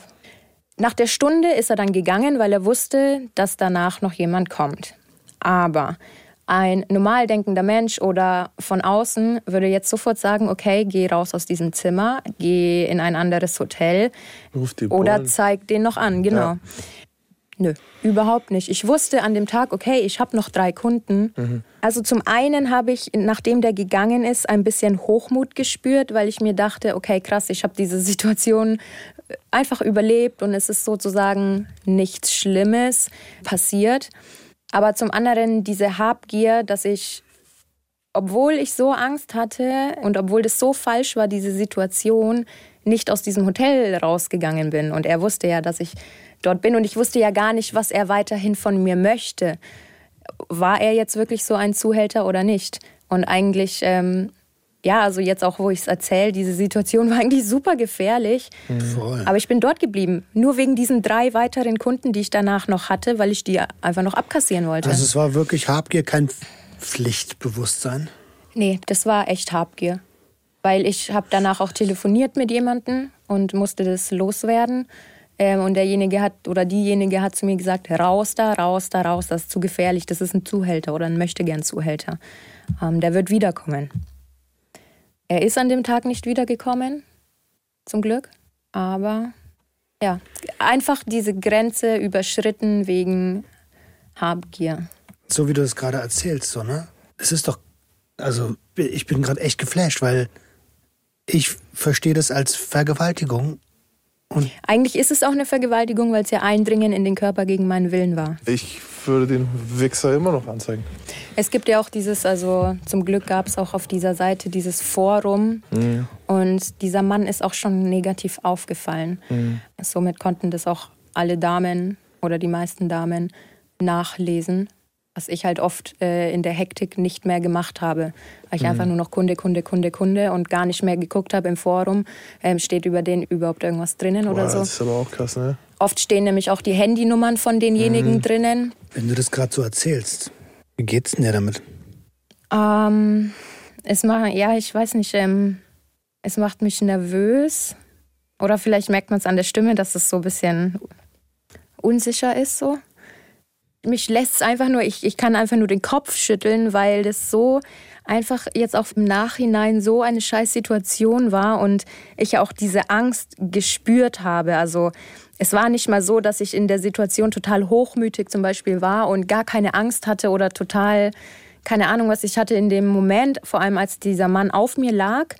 Nach der Stunde ist er dann gegangen, weil er wusste, dass danach noch jemand kommt. Aber ein normal denkender Mensch oder von außen würde jetzt sofort sagen, okay, geh raus aus diesem Zimmer, geh in ein anderes Hotel Ruf die oder zeig den noch an, genau. Ja. Nö, überhaupt nicht. Ich wusste an dem Tag, okay, ich habe noch drei Kunden. Also zum einen habe ich, nachdem der gegangen ist, ein bisschen Hochmut gespürt, weil ich mir dachte, okay, krass, ich habe diese [laughs] Situation einfach überlebt und es ist sozusagen nichts Schlimmes passiert. Aber zum anderen diese Habgier, dass ich, obwohl ich so Angst hatte und obwohl das so falsch war, diese Situation, nicht aus diesem Hotel rausgegangen bin. Und er wusste ja, dass ich dort bin und ich wusste ja gar nicht, was er weiterhin von mir möchte. War er jetzt wirklich so ein Zuhälter oder nicht? Und eigentlich, ähm, ja, also jetzt auch, wo ich es erzähle, diese Situation war eigentlich super gefährlich. Voll. Aber ich bin dort geblieben. Nur wegen diesen drei weiteren Kunden, die ich danach noch hatte, weil ich die einfach noch abkassieren wollte. Also es war wirklich Habgier, kein Pflichtbewusstsein. Nee, das war echt Habgier. Weil ich habe danach auch telefoniert mit jemandem und musste das loswerden. Ähm, und derjenige hat oder diejenige hat zu mir gesagt, raus da, raus da, raus, das ist zu gefährlich, das ist ein Zuhälter oder ein Möchtegern-Zuhälter. Ähm, der wird wiederkommen. Er ist an dem Tag nicht wiedergekommen, zum Glück. Aber ja, einfach diese Grenze überschritten wegen Habgier. So wie du es gerade erzählst, so, ne? Es ist doch, also ich bin gerade echt geflasht, weil ich verstehe das als Vergewaltigung. Und Eigentlich ist es auch eine Vergewaltigung, weil es ja Eindringen in den Körper gegen meinen Willen war. Ich würde den Wichser immer noch anzeigen. Es gibt ja auch dieses, also zum Glück gab es auch auf dieser Seite dieses Forum und dieser Mann ist auch schon negativ aufgefallen. Somit konnten das auch alle Damen oder die meisten Damen nachlesen, was ich halt oft äh, in der Hektik nicht mehr gemacht habe. Weil ich einfach nur noch Kunde, Kunde, Kunde, Kunde und gar nicht mehr geguckt habe im Forum, ähm, steht über den überhaupt irgendwas drinnen oder Boah, so. Das ist aber auch krass, ne? Oft stehen nämlich auch die Handynummern von denjenigen drinnen. wenn du das gerade so erzählst, wie geht's denn dir damit? Ähm, es macht, ja, ich weiß nicht, ähm, es macht mich nervös. Oder vielleicht merkt man es an der Stimme, dass es so ein bisschen unsicher ist so. Mich lässt es einfach nur, ich, ich kann einfach nur den Kopf schütteln, weil das so einfach jetzt auch im Nachhinein so eine scheiß Situation war und ich ja auch diese Angst gespürt habe. Also es war nicht mal so, dass ich in der Situation total hochmütig zum Beispiel war und gar keine Angst hatte oder total, keine Ahnung, was ich hatte in dem Moment, vor allem als dieser Mann auf mir lag,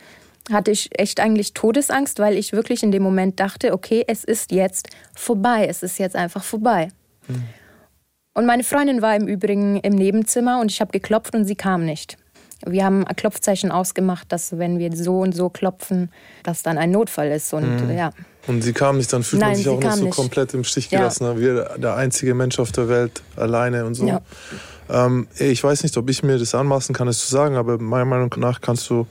hatte ich echt eigentlich Todesangst, weil ich wirklich in dem Moment dachte, okay, es ist jetzt vorbei, es ist jetzt einfach vorbei. Und meine Freundin war im Übrigen im Nebenzimmer und ich habe geklopft und sie kam nicht. Wir haben ein Klopfzeichen ausgemacht, dass wenn wir so und so klopfen, dass dann ein Notfall ist. Und ja, Und sie kam nicht, dann fühlt Nein, man sich auch nicht kam so nicht. komplett im Stich Ja. gelassen. ne? Wir der einzige Mensch auf der Welt alleine und so. Ja. Ähm, ich weiß nicht, ob ich mir das anmaßen kann, es zu sagen, aber meiner Meinung nach kannst du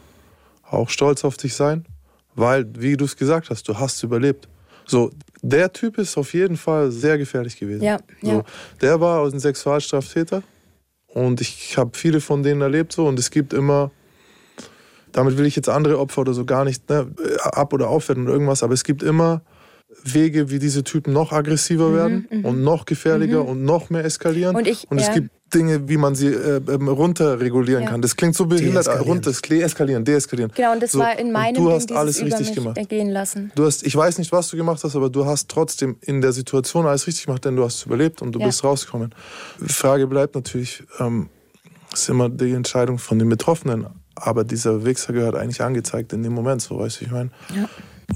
auch stolz auf dich sein, weil, wie du es gesagt hast, du hast überlebt. So, der Typ ist auf jeden Fall sehr gefährlich gewesen. Ja, so, ja. Der war ein Sexualstraftäter und ich habe viele von denen erlebt so und es gibt immer, damit will ich jetzt andere Opfer oder so gar nicht ne, ab- oder aufwerten oder irgendwas, aber es gibt immer Wege, wie diese Typen noch aggressiver werden und noch gefährlicher und noch mehr eskalieren. Und ich- es ja. gibt Dinge, wie man sie äh, ähm, runterregulieren Ja. kann. Das klingt so behindert, Deeskalieren. runter, eskalieren, deeskalieren. Genau, und das So, war in und meinem Du Ding hast alles über richtig mich gemacht. ergehen lassen. Du hast, ich weiß nicht, was du gemacht hast, aber du hast trotzdem in der Situation alles richtig gemacht, denn du hast überlebt und du Ja. bist rausgekommen. Die Frage bleibt natürlich, ähm, ist immer die Entscheidung von den Betroffenen, aber dieser Wichser gehört eigentlich angezeigt in dem Moment, so weißt du, ich meine. Ja.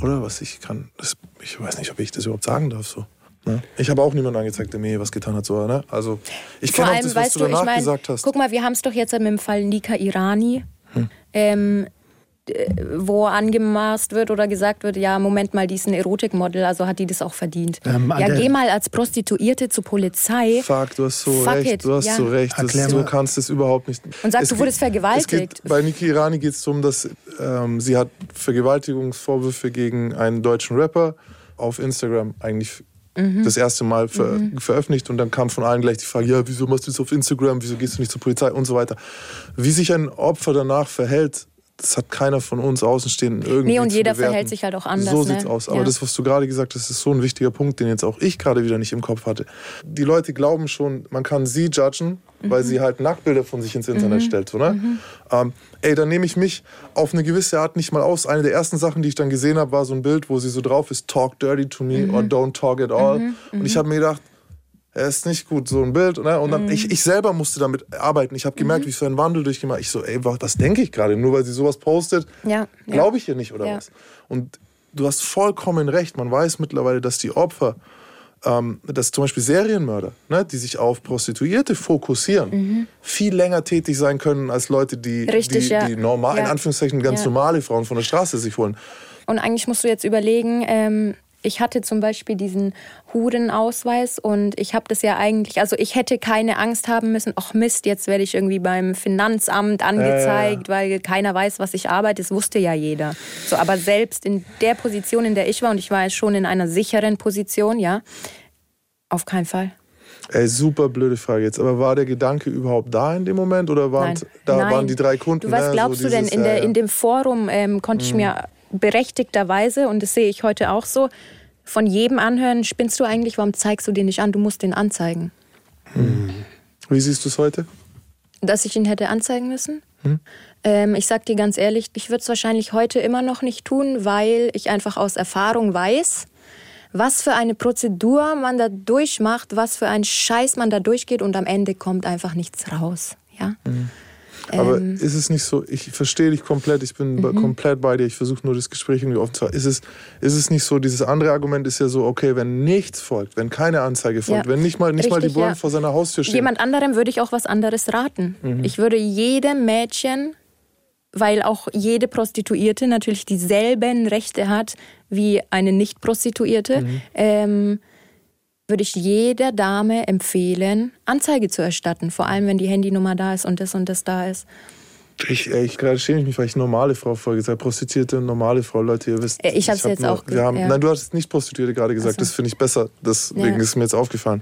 Oder was ich kann, das, ich weiß nicht, ob ich das überhaupt sagen darf, so. Ne? Ich habe auch niemanden angezeigt, der mir was getan hat, so, ne? Also, ich kenne auch das, was weißt du du, danach ich meine, gesagt hast. guck mal, wir haben es doch jetzt mit dem Fall Nika Irani, Hm. ähm, wo angemaßt wird oder gesagt wird, ja, Moment mal, die ist ein Erotikmodel, also hat die das auch verdient. Ähm, ja, geh mal als Prostituierte zur Polizei Fuck, du hast so Fuck recht, it, du hast ja. so recht. Das, Erklär so kannst es überhaupt nicht. Und sag, Es du geht- wurdest vergewaltigt. Geht, bei Niki Irani geht es darum, dass ähm, sie hat Vergewaltigungsvorwürfe gegen einen deutschen Rapper auf Instagram eigentlich Mhm. das erste Mal ver veröffentlicht und dann kam von allen gleich die Frage, ja, wieso machst du das auf Instagram, wieso gehst du nicht zur Polizei und so weiter. Wie sich ein Opfer danach verhält, das hat keiner von uns Außenstehenden irgendwie Nee, und jeder bewerten. verhält sich halt auch anders, So ne? sieht's aus. Aber Ja. das, was du gerade gesagt hast, ist so ein wichtiger Punkt, den jetzt auch ich gerade wieder nicht im Kopf hatte. Die Leute glauben schon, man kann sie judgen, weil sie halt Nacktbilder von sich ins Internet stellt. So, ne? Ähm, ey, dann nehme ich mich auf eine gewisse Art nicht mal aus. Eine der ersten Sachen, die ich dann gesehen habe, war so ein Bild, wo sie so drauf ist, talk dirty to me or don't talk at all. Und ich habe mir gedacht, er ist nicht gut, so ein Bild. Ne? Und dann, ich, ich selber musste damit arbeiten. Ich habe gemerkt, wie ich so einen Wandel durchgemacht Ich so, ey, was, was denke ich gerade? Nur weil sie sowas postet, Ja, glaube ich ihr nicht oder Ja. was? Und du hast vollkommen recht. Man weiß mittlerweile, dass die Opfer, ähm, dass zum Beispiel Serienmörder, ne, die sich auf Prostituierte fokussieren, viel länger tätig sein können als Leute, die, Mhm. Richtig, die, ja. die normal, in. Anführungszeichen ganz normale Frauen von der Straße sich holen. Und eigentlich musst du jetzt überlegen, ähm, ich hatte zum Beispiel diesen Hurenausweis und ich habe das ja eigentlich, also ich hätte keine Angst haben müssen, ach Mist, jetzt werde ich irgendwie beim Finanzamt angezeigt, weil keiner weiß, was ich arbeite. Das wusste ja jeder. So, aber selbst in der Position, in der ich war, und ich war schon in einer sicheren Position, ja, auf keinen Fall. Ey, super blöde Frage jetzt. Aber war der Gedanke überhaupt da in dem Moment oder waren, Nein. da Nein. waren die drei Kunden? Du, was ne, glaubst so du denn? dieses, In, der, in dem Forum ähm, konnte ich mir berechtigterweise, und das sehe ich heute auch so, von jedem anhören, spinnst du eigentlich, warum zeigst du den nicht an? Du musst den anzeigen. Wie siehst du es heute? Dass ich ihn hätte anzeigen müssen? Hm? Ähm, ich sag dir ganz ehrlich, ich würde es wahrscheinlich heute immer noch nicht tun, weil ich einfach aus Erfahrung weiß, was für eine Prozedur man da durchmacht, was für ein Scheiß man da durchgeht und am Ende kommt einfach nichts raus. Ja? Aber Ähm. ist es nicht so, ich verstehe dich komplett, ich bin Mhm. bei- komplett bei dir, ich versuche nur das Gespräch irgendwie offen zu halten. Ist es, ist es nicht so, dieses andere Argument ist ja so, okay, wenn nichts folgt, wenn keine Anzeige folgt, Ja. wenn nicht mal, nicht mal die Richtig, Bullen ja. vor seiner Haustür stehen. Jemand anderem würde ich auch was anderes raten. Mhm. Ich würde jedem Mädchen, weil auch jede Prostituierte natürlich dieselben Rechte hat wie eine Nicht-Prostituierte, Mhm. ähm, würde ich jeder Dame empfehlen, Anzeige zu erstatten. Vor allem, wenn die Handynummer da ist und das und das da ist. Ich, ey, ich gerade schäme ich mich, weil ich normale Frau vorher gesagt habe. Prostituierte und normale Frau, Leute, ihr wisst. Äh, ich hab's hab jetzt nur, auch ge- wir haben, ja. Nein, du hast nicht Prostituierte gerade gesagt, so. das finde ich besser. Deswegen Ja. ist mir jetzt aufgefallen.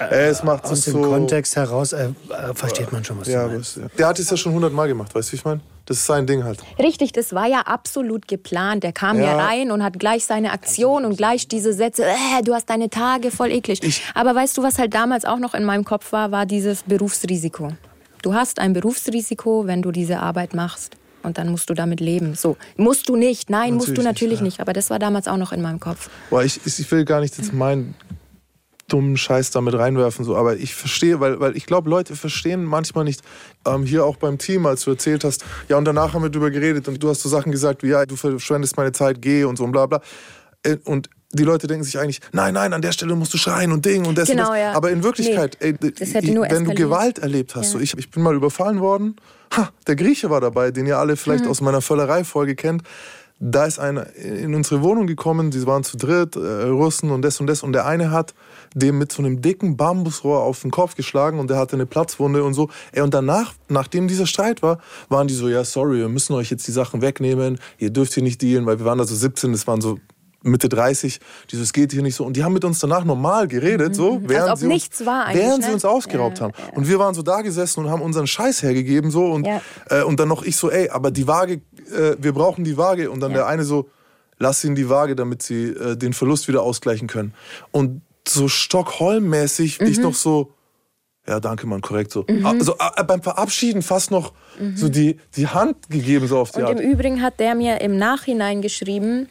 Ey, es macht Aus dem so. Kontext heraus äh, äh, versteht man schon, was Ja, du meinst. der hat es ja schon hundertmal gemacht, weißt du, wie ich meine? Das ist sein Ding halt. Richtig, das war ja absolut geplant. Der kam ja, Ja. rein und hat gleich seine Aktion und gleich diese Sätze, äh, du hast deine Tage, voll eklig. Aber weißt du, was halt damals auch noch in meinem Kopf war, war dieses Berufsrisiko. Du hast ein Berufsrisiko, wenn du diese Arbeit machst. Und dann musst du damit leben. So, musst du nicht. Nein, musst du Natürlich nicht, natürlich ja. nicht. Aber das war damals auch noch in meinem Kopf. Boah, ich, ich will gar nicht jetzt meinen dummen Scheiß damit reinwerfen, so, aber ich verstehe, weil, weil ich glaube, Leute verstehen manchmal nicht, ähm, hier auch beim Team, als du erzählt hast, ja, und danach haben wir drüber geredet und du hast so Sachen gesagt wie, ja, du verschwendest meine Zeit, geh und so und bla bla. Äh, Und die Leute denken sich eigentlich, nein, nein, an der Stelle musst du schreien und Ding und das Genau, und das. ja. Aber in Wirklichkeit, Nee, ey, wenn du. Gewalt erlebt hast, Ja. so, ich, ich bin mal überfallen worden, ha, der Grieche war dabei, den ihr alle vielleicht Mhm. aus meiner Völlerei-Folge kennt, da ist einer in unsere Wohnung gekommen, die waren zu dritt, äh, Russen und das und das. Und der eine hat dem mit so einem dicken Bambusrohr auf den Kopf geschlagen und der hatte eine Platzwunde und so. Ey, und danach, nachdem dieser Streit war, waren die so, ja, sorry, wir müssen euch jetzt die Sachen wegnehmen, ihr dürft hier nicht dealen, weil wir waren da so 17, das waren so Mitte 30, die so, es geht hier nicht so. Und die haben mit uns danach normal geredet, so, Mhm. während, Als ob sie, uns, nichts war eigentlich, während sie ne? uns ausgeraubt Ja, haben. Und wir waren so da gesessen und haben unseren Scheiß hergegeben, so. Und, Ja. äh, und dann noch ich so, ey, aber die Waage, äh, wir brauchen die Waage. Und dann Ja. der eine so, lass ihnen die Waage, damit sie äh, den Verlust wieder ausgleichen können. Und so Stockholm-mäßig, ich Mhm. noch so, ja, danke, Mann, korrekt so. Also äh, beim Verabschieden fast noch so die, die Hand gegeben, so auf die Mhm. Und Art. im Übrigen hat der mir im Nachhinein geschrieben,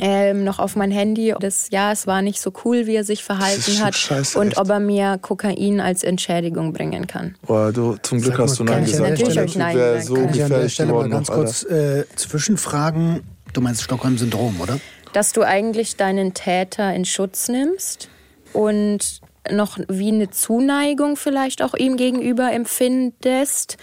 ähm, noch auf mein Handy, das ja, es war nicht so cool, wie er sich verhalten so hat scheiße, und echt. ob er mir Kokain als Entschädigung bringen kann. Boah, du, zum Glück Sag mal, hast du Nein ich gesagt. Natürlich der hab ich Nein gesagt. so Kann ich an der gefährlich Stelle mal geworden ganz noch, kurz äh, zwischenfragen? Du meinst Stockholm-Syndrom, oder? Dass du eigentlich deinen Täter in Schutz nimmst und noch wie eine Zuneigung vielleicht auch ihm gegenüber empfindest.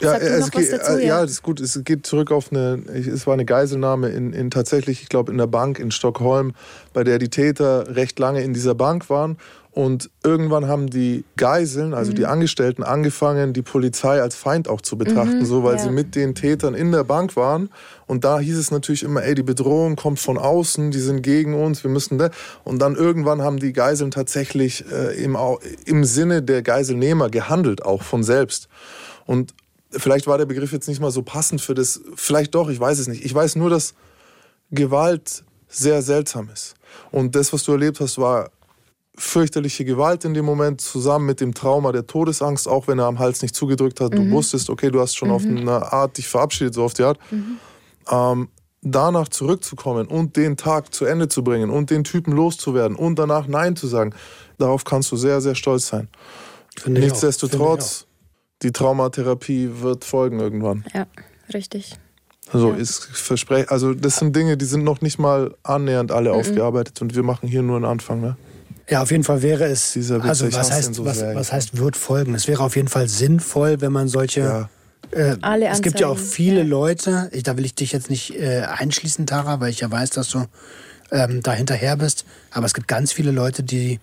Ja, es geht, dazu, äh, ja? ja, das ist gut. Es geht zurück auf eine, es war eine Geiselnahme in, in tatsächlich, ich glaube, in der Bank in Stockholm, bei der die Täter recht lange in dieser Bank waren. Und irgendwann haben die Geiseln, also Mhm. die Angestellten, angefangen, die Polizei als Feind auch zu betrachten, so weil Mhm, ja. sie mit den Tätern in der Bank waren. Und da hieß es natürlich immer, ey, die Bedrohung kommt von außen, die sind gegen uns, wir müssen da. Und dann irgendwann haben die Geiseln tatsächlich äh, im, im Sinne der Geiselnehmer gehandelt, auch von selbst. Und vielleicht war der Begriff jetzt nicht mal so passend für das, vielleicht doch, ich weiß es nicht. Ich weiß nur, dass Gewalt sehr seltsam ist. Und das, was du erlebt hast, war fürchterliche Gewalt in dem Moment, zusammen mit dem Trauma der Todesangst, auch wenn er am Hals nicht zugedrückt hat. Du wusstest, okay, du hast schon auf eine Art dich verabschiedet, so auf die Art. Ähm, danach zurückzukommen und den Tag zu Ende zu bringen und den Typen loszuwerden und danach Nein zu sagen, darauf kannst du sehr, sehr stolz sein. Finde Nichtsdestotrotz, die Traumatherapie wird folgen irgendwann. Ja, richtig. Also Ja. ist versprech, also das sind Dinge, die sind noch nicht mal annähernd alle Mhm. aufgearbeitet und wir machen hier nur einen Anfang. Ne? Ja, auf jeden Fall wäre es. Dieser Witz, also was heißt, so was, was heißt wird folgen? Es wäre auf jeden Fall sinnvoll, wenn man solche. Ja. Äh, Alle es gibt ja auch viele ja. Leute, ich, da will ich dich jetzt nicht äh, einschließen, Tara, weil ich ja weiß, dass du ähm, da hinterher bist. Aber es gibt ganz viele Leute, die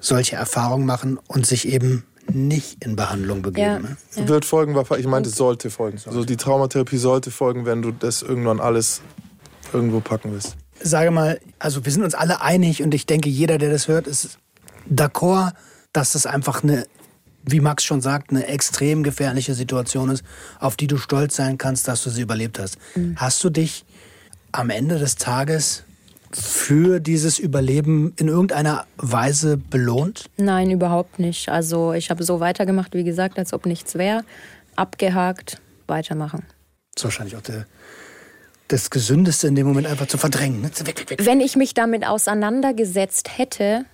solche Erfahrungen machen und sich eben nicht in Behandlung begeben. Ja. Ne? Ja. Wird folgen, ich meinte, es sollte folgen. Also die Traumatherapie sollte folgen, wenn du das irgendwann alles irgendwo packen willst. Sage mal, also wir sind uns alle einig und ich denke, jeder, der das hört, ist d'accord, dass das einfach eine, wie Max schon sagt, eine extrem gefährliche Situation ist, auf die du stolz sein kannst, dass du sie überlebt hast. Hast du dich am Ende des Tages für dieses Überleben in irgendeiner Weise belohnt? Nein, überhaupt nicht. Also ich habe so weitergemacht, wie gesagt, als ob nichts wäre. Abgehakt, weitermachen. Das ist wahrscheinlich auch der, das Gesündeste in dem Moment einfach zu verdrängen. Ne? Weg, weg, weg. Wenn ich mich damit auseinandergesetzt hätte,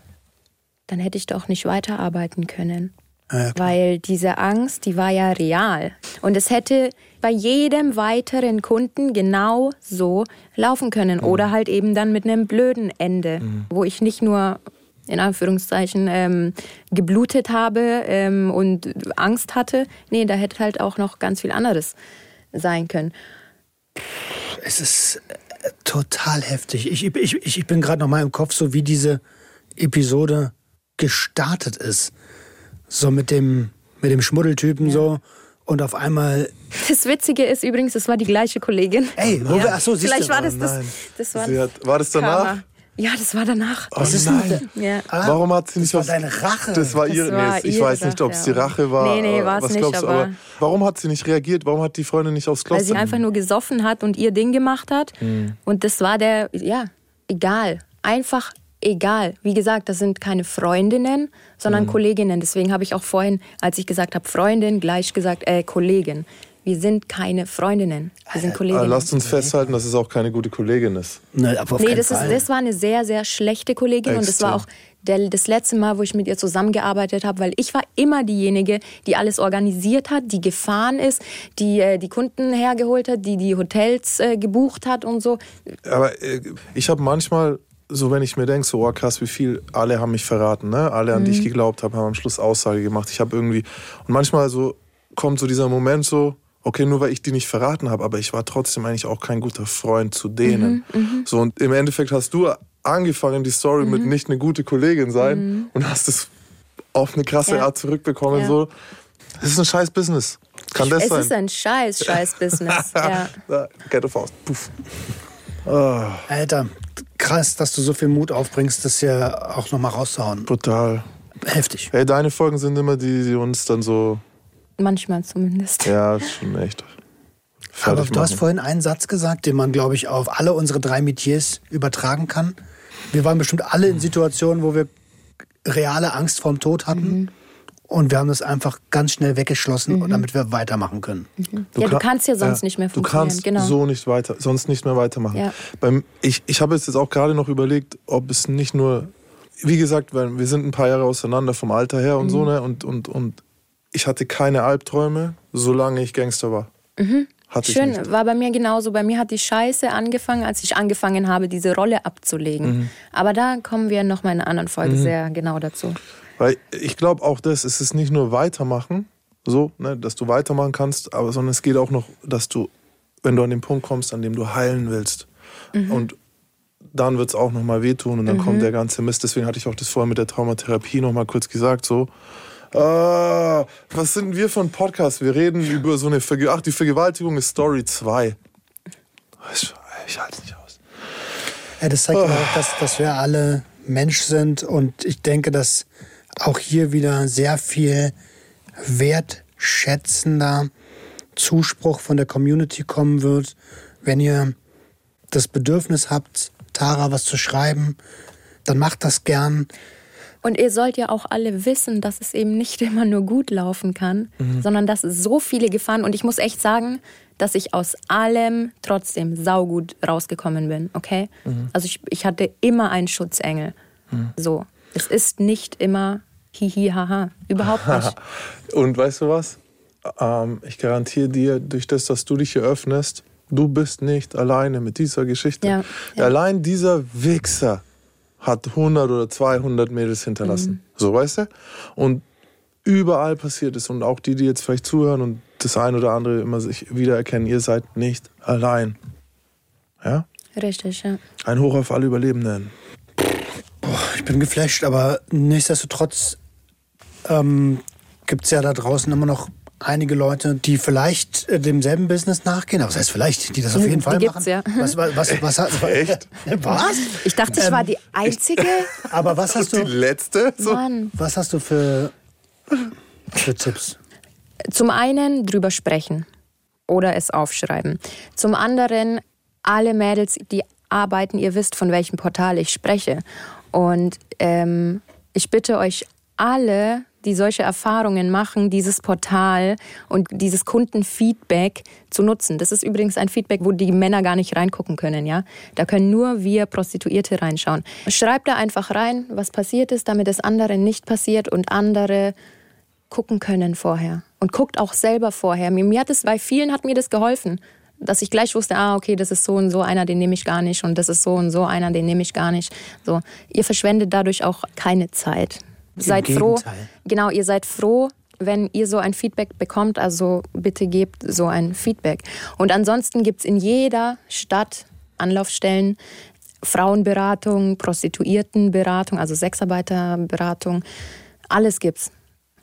dann hätte ich doch nicht weiterarbeiten können. Ja. Weil diese Angst, die war ja real. Und es hätte bei jedem weiteren Kunden genau so laufen können. Oder halt eben dann mit einem blöden Ende, wo ich nicht nur in Anführungszeichen ähm, geblutet habe ähm, und Angst hatte. Nee, da hätte halt auch noch ganz viel anderes sein können. Es ist äh, total heftig. Ich, ich, ich, ich bin gerade noch mal im Kopf, so wie diese Episode gestartet ist. So mit dem, mit dem Schmuddeltypen so. Und auf einmal, Das Witzige ist übrigens, es war die gleiche Kollegin. ey, wo wir, ach so, siehst Vielleicht du. war das Oh das. Das war, Sie hat, war das danach? Karma. Ja, das war danach. Was ist nein. Ja. Ah, Warum hat sie das nicht war aufs- deine Rache. Das war Das ihre. war nee, ich ihre weiß nicht, ob es die Rache, war. Nee, nee, war's was nicht, glaubst du? aber- Aber warum hat sie nicht reagiert? Warum hat die Freundin nicht aufs Klo Weil sie einfach nur gesoffen hat und ihr Ding gemacht hat. Hm. Und das war der, ja, egal. Einfach egal. Wie gesagt, das sind keine Freundinnen, Hm. sondern Kolleginnen. Deswegen habe ich auch vorhin, als ich gesagt habe Freundin, gleich gesagt, äh, Kollegin. Wir sind keine Freundinnen. Wir sind Äh, Kolleginnen. lasst uns festhalten, dass es auch keine gute Kollegin ist. Ne, aber auf Nee, das, ist, Fall. das war eine sehr, sehr schlechte Kollegin und das war auch der, das letzte Mal, wo ich mit ihr zusammengearbeitet habe, weil ich war immer diejenige, die alles organisiert hat, die gefahren ist, die äh, die Kunden hergeholt hat, die die Hotels äh, gebucht hat und so. Aber äh, ich habe manchmal, so wenn ich mir denke, so oh, krass, wie viel, alle haben mich verraten, ne? alle an die Mhm. ich geglaubt habe, haben am Schluss Aussage gemacht. Ich habe irgendwie, und manchmal so kommt so dieser Moment so, Okay, nur weil ich die nicht verraten habe, aber ich war trotzdem eigentlich auch kein guter Freund zu denen. so und im Endeffekt hast du angefangen die Story mit nicht eine gute Kollegin sein und hast es auf eine krasse Ja. Art zurückbekommen. Ja. So, das ist ein scheiß Business. Kann das es sein? ist ein scheiß, scheiß [laughs] Business. ja. Da, Ghetto Faust. Puff. Ah, Alter, krass, dass du so viel Mut aufbringst, das hier auch nochmal rauszuhauen. brutal. Heftig. Hey, deine Folgen sind immer die, die uns dann so, Manchmal zumindest. ja, ist schon echt. Aber fertig du hast vorhin einen Satz gesagt, den man, glaube ich, auf alle unsere drei Metiers übertragen kann. Wir waren bestimmt alle in Situationen, wo wir reale Angst vorm Tod hatten. Und wir haben das einfach ganz schnell weggeschlossen, damit wir weitermachen können. ja, du kann- kannst ja sonst nicht mehr Du funktionieren. kannst genau. so nicht weiter, sonst nicht mehr weitermachen. Ja. Beim, ich ich habe jetzt jetzt auch gerade noch überlegt, ob es nicht nur, wie gesagt, weil wir sind ein paar Jahre auseinander vom Alter her und Mhm. so, ne? Und, und, und ich hatte keine Albträume, solange ich Gangster war. Hatte ich Schön, war bei mir genauso. Bei mir hat die Scheiße angefangen, als ich angefangen habe, diese Rolle abzulegen. Mhm. Aber da kommen wir noch mal in einer anderen Folge sehr genau dazu. Weil ich glaube auch das, es ist nicht nur weitermachen, so, ne, dass du weitermachen kannst, aber sondern es geht auch noch, dass du, wenn du an den Punkt kommst, an dem du heilen willst. Und dann wird es auch nochmal wehtun und dann kommt der ganze Mist. Deswegen hatte ich auch das vorher mit der Traumatherapie nochmal kurz gesagt, so. Ah, was sind wir für ein Podcast? Wir reden über so eine Verge Ach, die Vergewaltigung ist Story 2. Ich, ich halte es nicht aus. Ja, das zeigt aber auch, dass, dass wir alle Mensch sind. Und ich denke, dass auch hier wieder sehr viel wertschätzender Zuspruch von der Community kommen wird, wenn ihr das Bedürfnis habt, Tara was zu schreiben, dann macht das gern. Und ihr sollt ja auch alle wissen, dass es eben nicht [laughs] immer nur gut laufen kann, sondern dass es so viele Gefahren und ich muss echt sagen, dass ich aus allem trotzdem saugut rausgekommen bin, okay? Also ich, ich hatte immer einen Schutzengel. So. Es ist nicht immer hihi haha. Überhaupt nicht. [laughs] Und weißt du was? Ähm, ich garantiere dir, durch das, dass du dich hier öffnest, du bist nicht alleine mit dieser Geschichte. Ja, ja. Allein dieser Wichser hat 100 oder 200 Mädels hinterlassen. Mhm. So, weißt du? Und überall passiert es. Und auch die, die jetzt vielleicht zuhören und das ein oder andere immer sich wiedererkennen, ihr seid nicht allein. Ja? Richtig, ja. Ein Hoch auf alle Überlebenden. Ich bin geflasht, aber nichtsdestotrotz ähm, gibt es ja da draußen immer noch einige Leute, die vielleicht äh, demselben Business nachgehen. Aber das heißt vielleicht, die das auf Die- jeden die Fall gibt's, machen. ja. Was, was, was, [laughs] was, was, Echt? [laughs] Was? Ich dachte, ich war die Einzige. [laughs] Aber was hast Die du, letzte? So. Mann. was hast du für, für Tipps? Zum einen drüber sprechen oder es aufschreiben. Zum anderen alle Mädels, die arbeiten, ihr wisst, von welchem Portal ich spreche. Und ähm, ich bitte euch alle, die solche Erfahrungen machen, dieses Portal und dieses Kundenfeedback zu nutzen. Das ist übrigens ein Feedback, wo die Männer gar nicht reingucken können, ja. Da können nur wir Prostituierte reinschauen. Schreibt da einfach rein, was passiert ist, damit es anderen nicht passiert und andere gucken können vorher. Und guckt auch selber vorher. Mir, hat es, bei vielen hat mir das geholfen, dass ich gleich wusste, ah, okay, das ist so und so einer, den nehme ich gar nicht und das ist so und so einer, den nehme ich gar nicht. So, ihr verschwendet dadurch auch keine Zeit. Seid froh. Genau, ihr seid froh, wenn ihr so ein Feedback bekommt, also bitte gebt so ein Feedback. Und ansonsten gibt es in jeder Stadt Anlaufstellen, Frauenberatung, Prostituiertenberatung, also Sexarbeiterberatung, alles gibt's,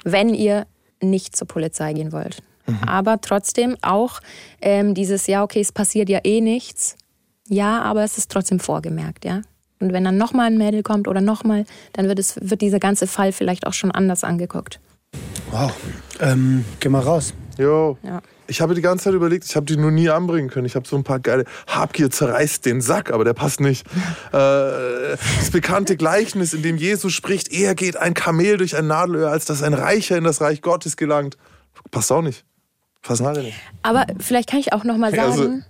wenn ihr nicht zur Polizei gehen wollt. Aber trotzdem auch ähm, dieses, ja, okay, es passiert ja eh nichts. Ja, aber es ist trotzdem vorgemerkt, ja. Und wenn dann nochmal ein Mädel kommt oder nochmal, dann wird, es, wird dieser ganze Fall vielleicht auch schon anders angeguckt. Wow. Ähm, geh mal raus. Jo. Ja. Ich habe die ganze Zeit überlegt, ich habe die nur nie anbringen können. Ich habe so ein paar geile. Habgier zerreißt den Sack, aber der passt nicht. [laughs] äh, das bekannte Gleichnis, in dem Jesus spricht, eher geht ein Kamel durch ein Nadelöhr, als dass ein Reicher in das Reich Gottes gelangt. Passt auch nicht. Passen alle nicht. Aber vielleicht kann ich auch nochmal Also- sagen,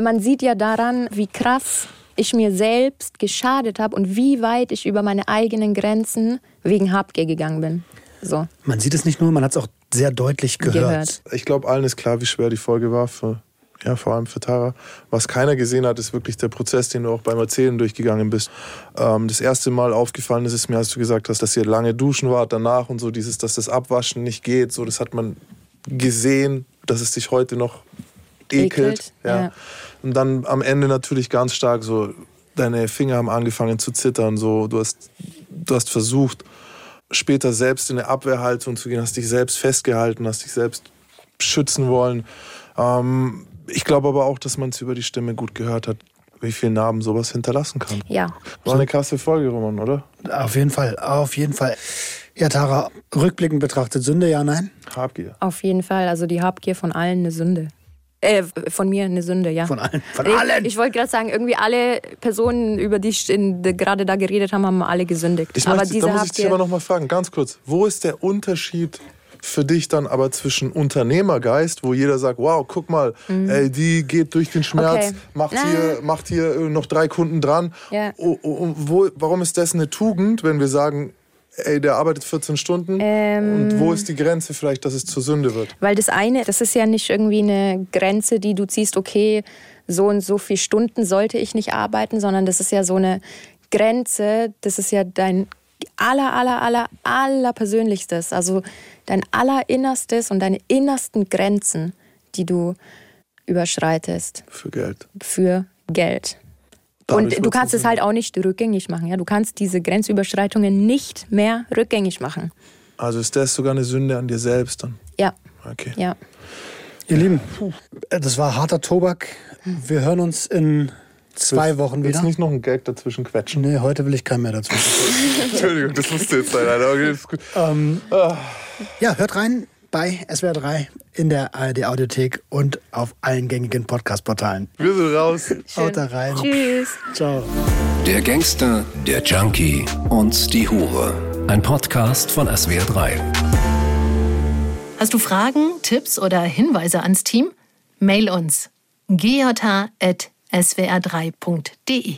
man sieht ja daran, wie krass ich mir selbst geschadet habe und wie weit ich über meine eigenen Grenzen wegen Habgier gegangen bin. So, Man sieht es nicht nur, man hat es auch sehr deutlich gehört. gehört. Ich glaube, allen ist klar, wie schwer die Folge war. Für, ja, vor allem für Tara. Was keiner gesehen hat, ist wirklich der Prozess, den du auch beim Erzählen durchgegangen bist. Ähm, das erste Mal aufgefallen ist es mir, als du gesagt hast, dass ihr lange duschen wart danach und so dieses, dass das Abwaschen nicht geht. So, das hat man gesehen dass es dich heute noch ekelt. Ekelt, ja. ja. Und dann am Ende natürlich ganz stark so, deine Finger haben angefangen zu zittern, so, du hast, du hast versucht, später selbst in eine Abwehrhaltung zu gehen, hast dich selbst festgehalten, hast dich selbst schützen wollen. Ähm, ich glaube aber auch, dass man es über die Stimme gut gehört hat, wie viele Narben sowas hinterlassen kann. Ja. War eine krasse Folge, Roman, oder? Auf jeden Fall, auf jeden Fall. Ja, Tara, rückblickend betrachtet, Sünde, ja, nein? Habgier. Auf jeden Fall. Also die Habgier von allen eine Sünde. Äh, von mir eine Sünde, ja. Von allen. Von ich, allen! Ich wollte gerade sagen, irgendwie alle Personen, über die ich gerade da geredet haben, haben alle gesündigt. Ich aber möchte, diese da muss ich dich aber Habgier, noch mal fragen, ganz kurz. Wo ist der Unterschied für dich dann aber zwischen Unternehmergeist, wo jeder sagt, wow, guck mal, ey, die geht durch den Schmerz, Mhm. Okay. macht, Na. hier, macht hier äh, noch drei Kunden dran. Ja. Oh, oh, wo, warum ist das eine Tugend, wenn wir sagen, ey, der arbeitet 14 Stunden? Ähm. Und wo ist die Grenze vielleicht, dass es zur Sünde wird? weil das eine, das ist ja nicht irgendwie eine Grenze, die du ziehst, okay, so und so viele Stunden sollte ich nicht arbeiten, sondern das ist ja so eine Grenze, das ist ja dein aller, aller, aller, aller Persönlichstes, also dein allerinnerstes und deine innersten Grenzen, die du überschreitest Für Geld. für Geld. Und du kannst es halt auch nicht rückgängig machen. Ja? Du kannst diese Grenzüberschreitungen nicht mehr rückgängig machen. Also ist das sogar eine Sünde an dir selbst dann? Ja, Okay. ja. Ihr Lieben, äh, das war harter Tobak. Wir hören uns in zwei Wochen Willst wieder. du nicht noch einen Gag dazwischen quetschen? Nee, heute will ich keinen mehr dazu. [laughs] Entschuldigung, das musste jetzt sein. Alter. Okay, ist gut. Ja, hört rein bei SWR 3 in der ARD Audiothek und auf allen gängigen Podcast-Portalen. Wir sind raus. Haut da rein. Tschüss. Ciao. Der Gangster, der Junkie und die Hure. Ein Podcast von SWR3. Hast du Fragen, Tipps oder Hinweise ans Team? Mail uns gjh.swr3.de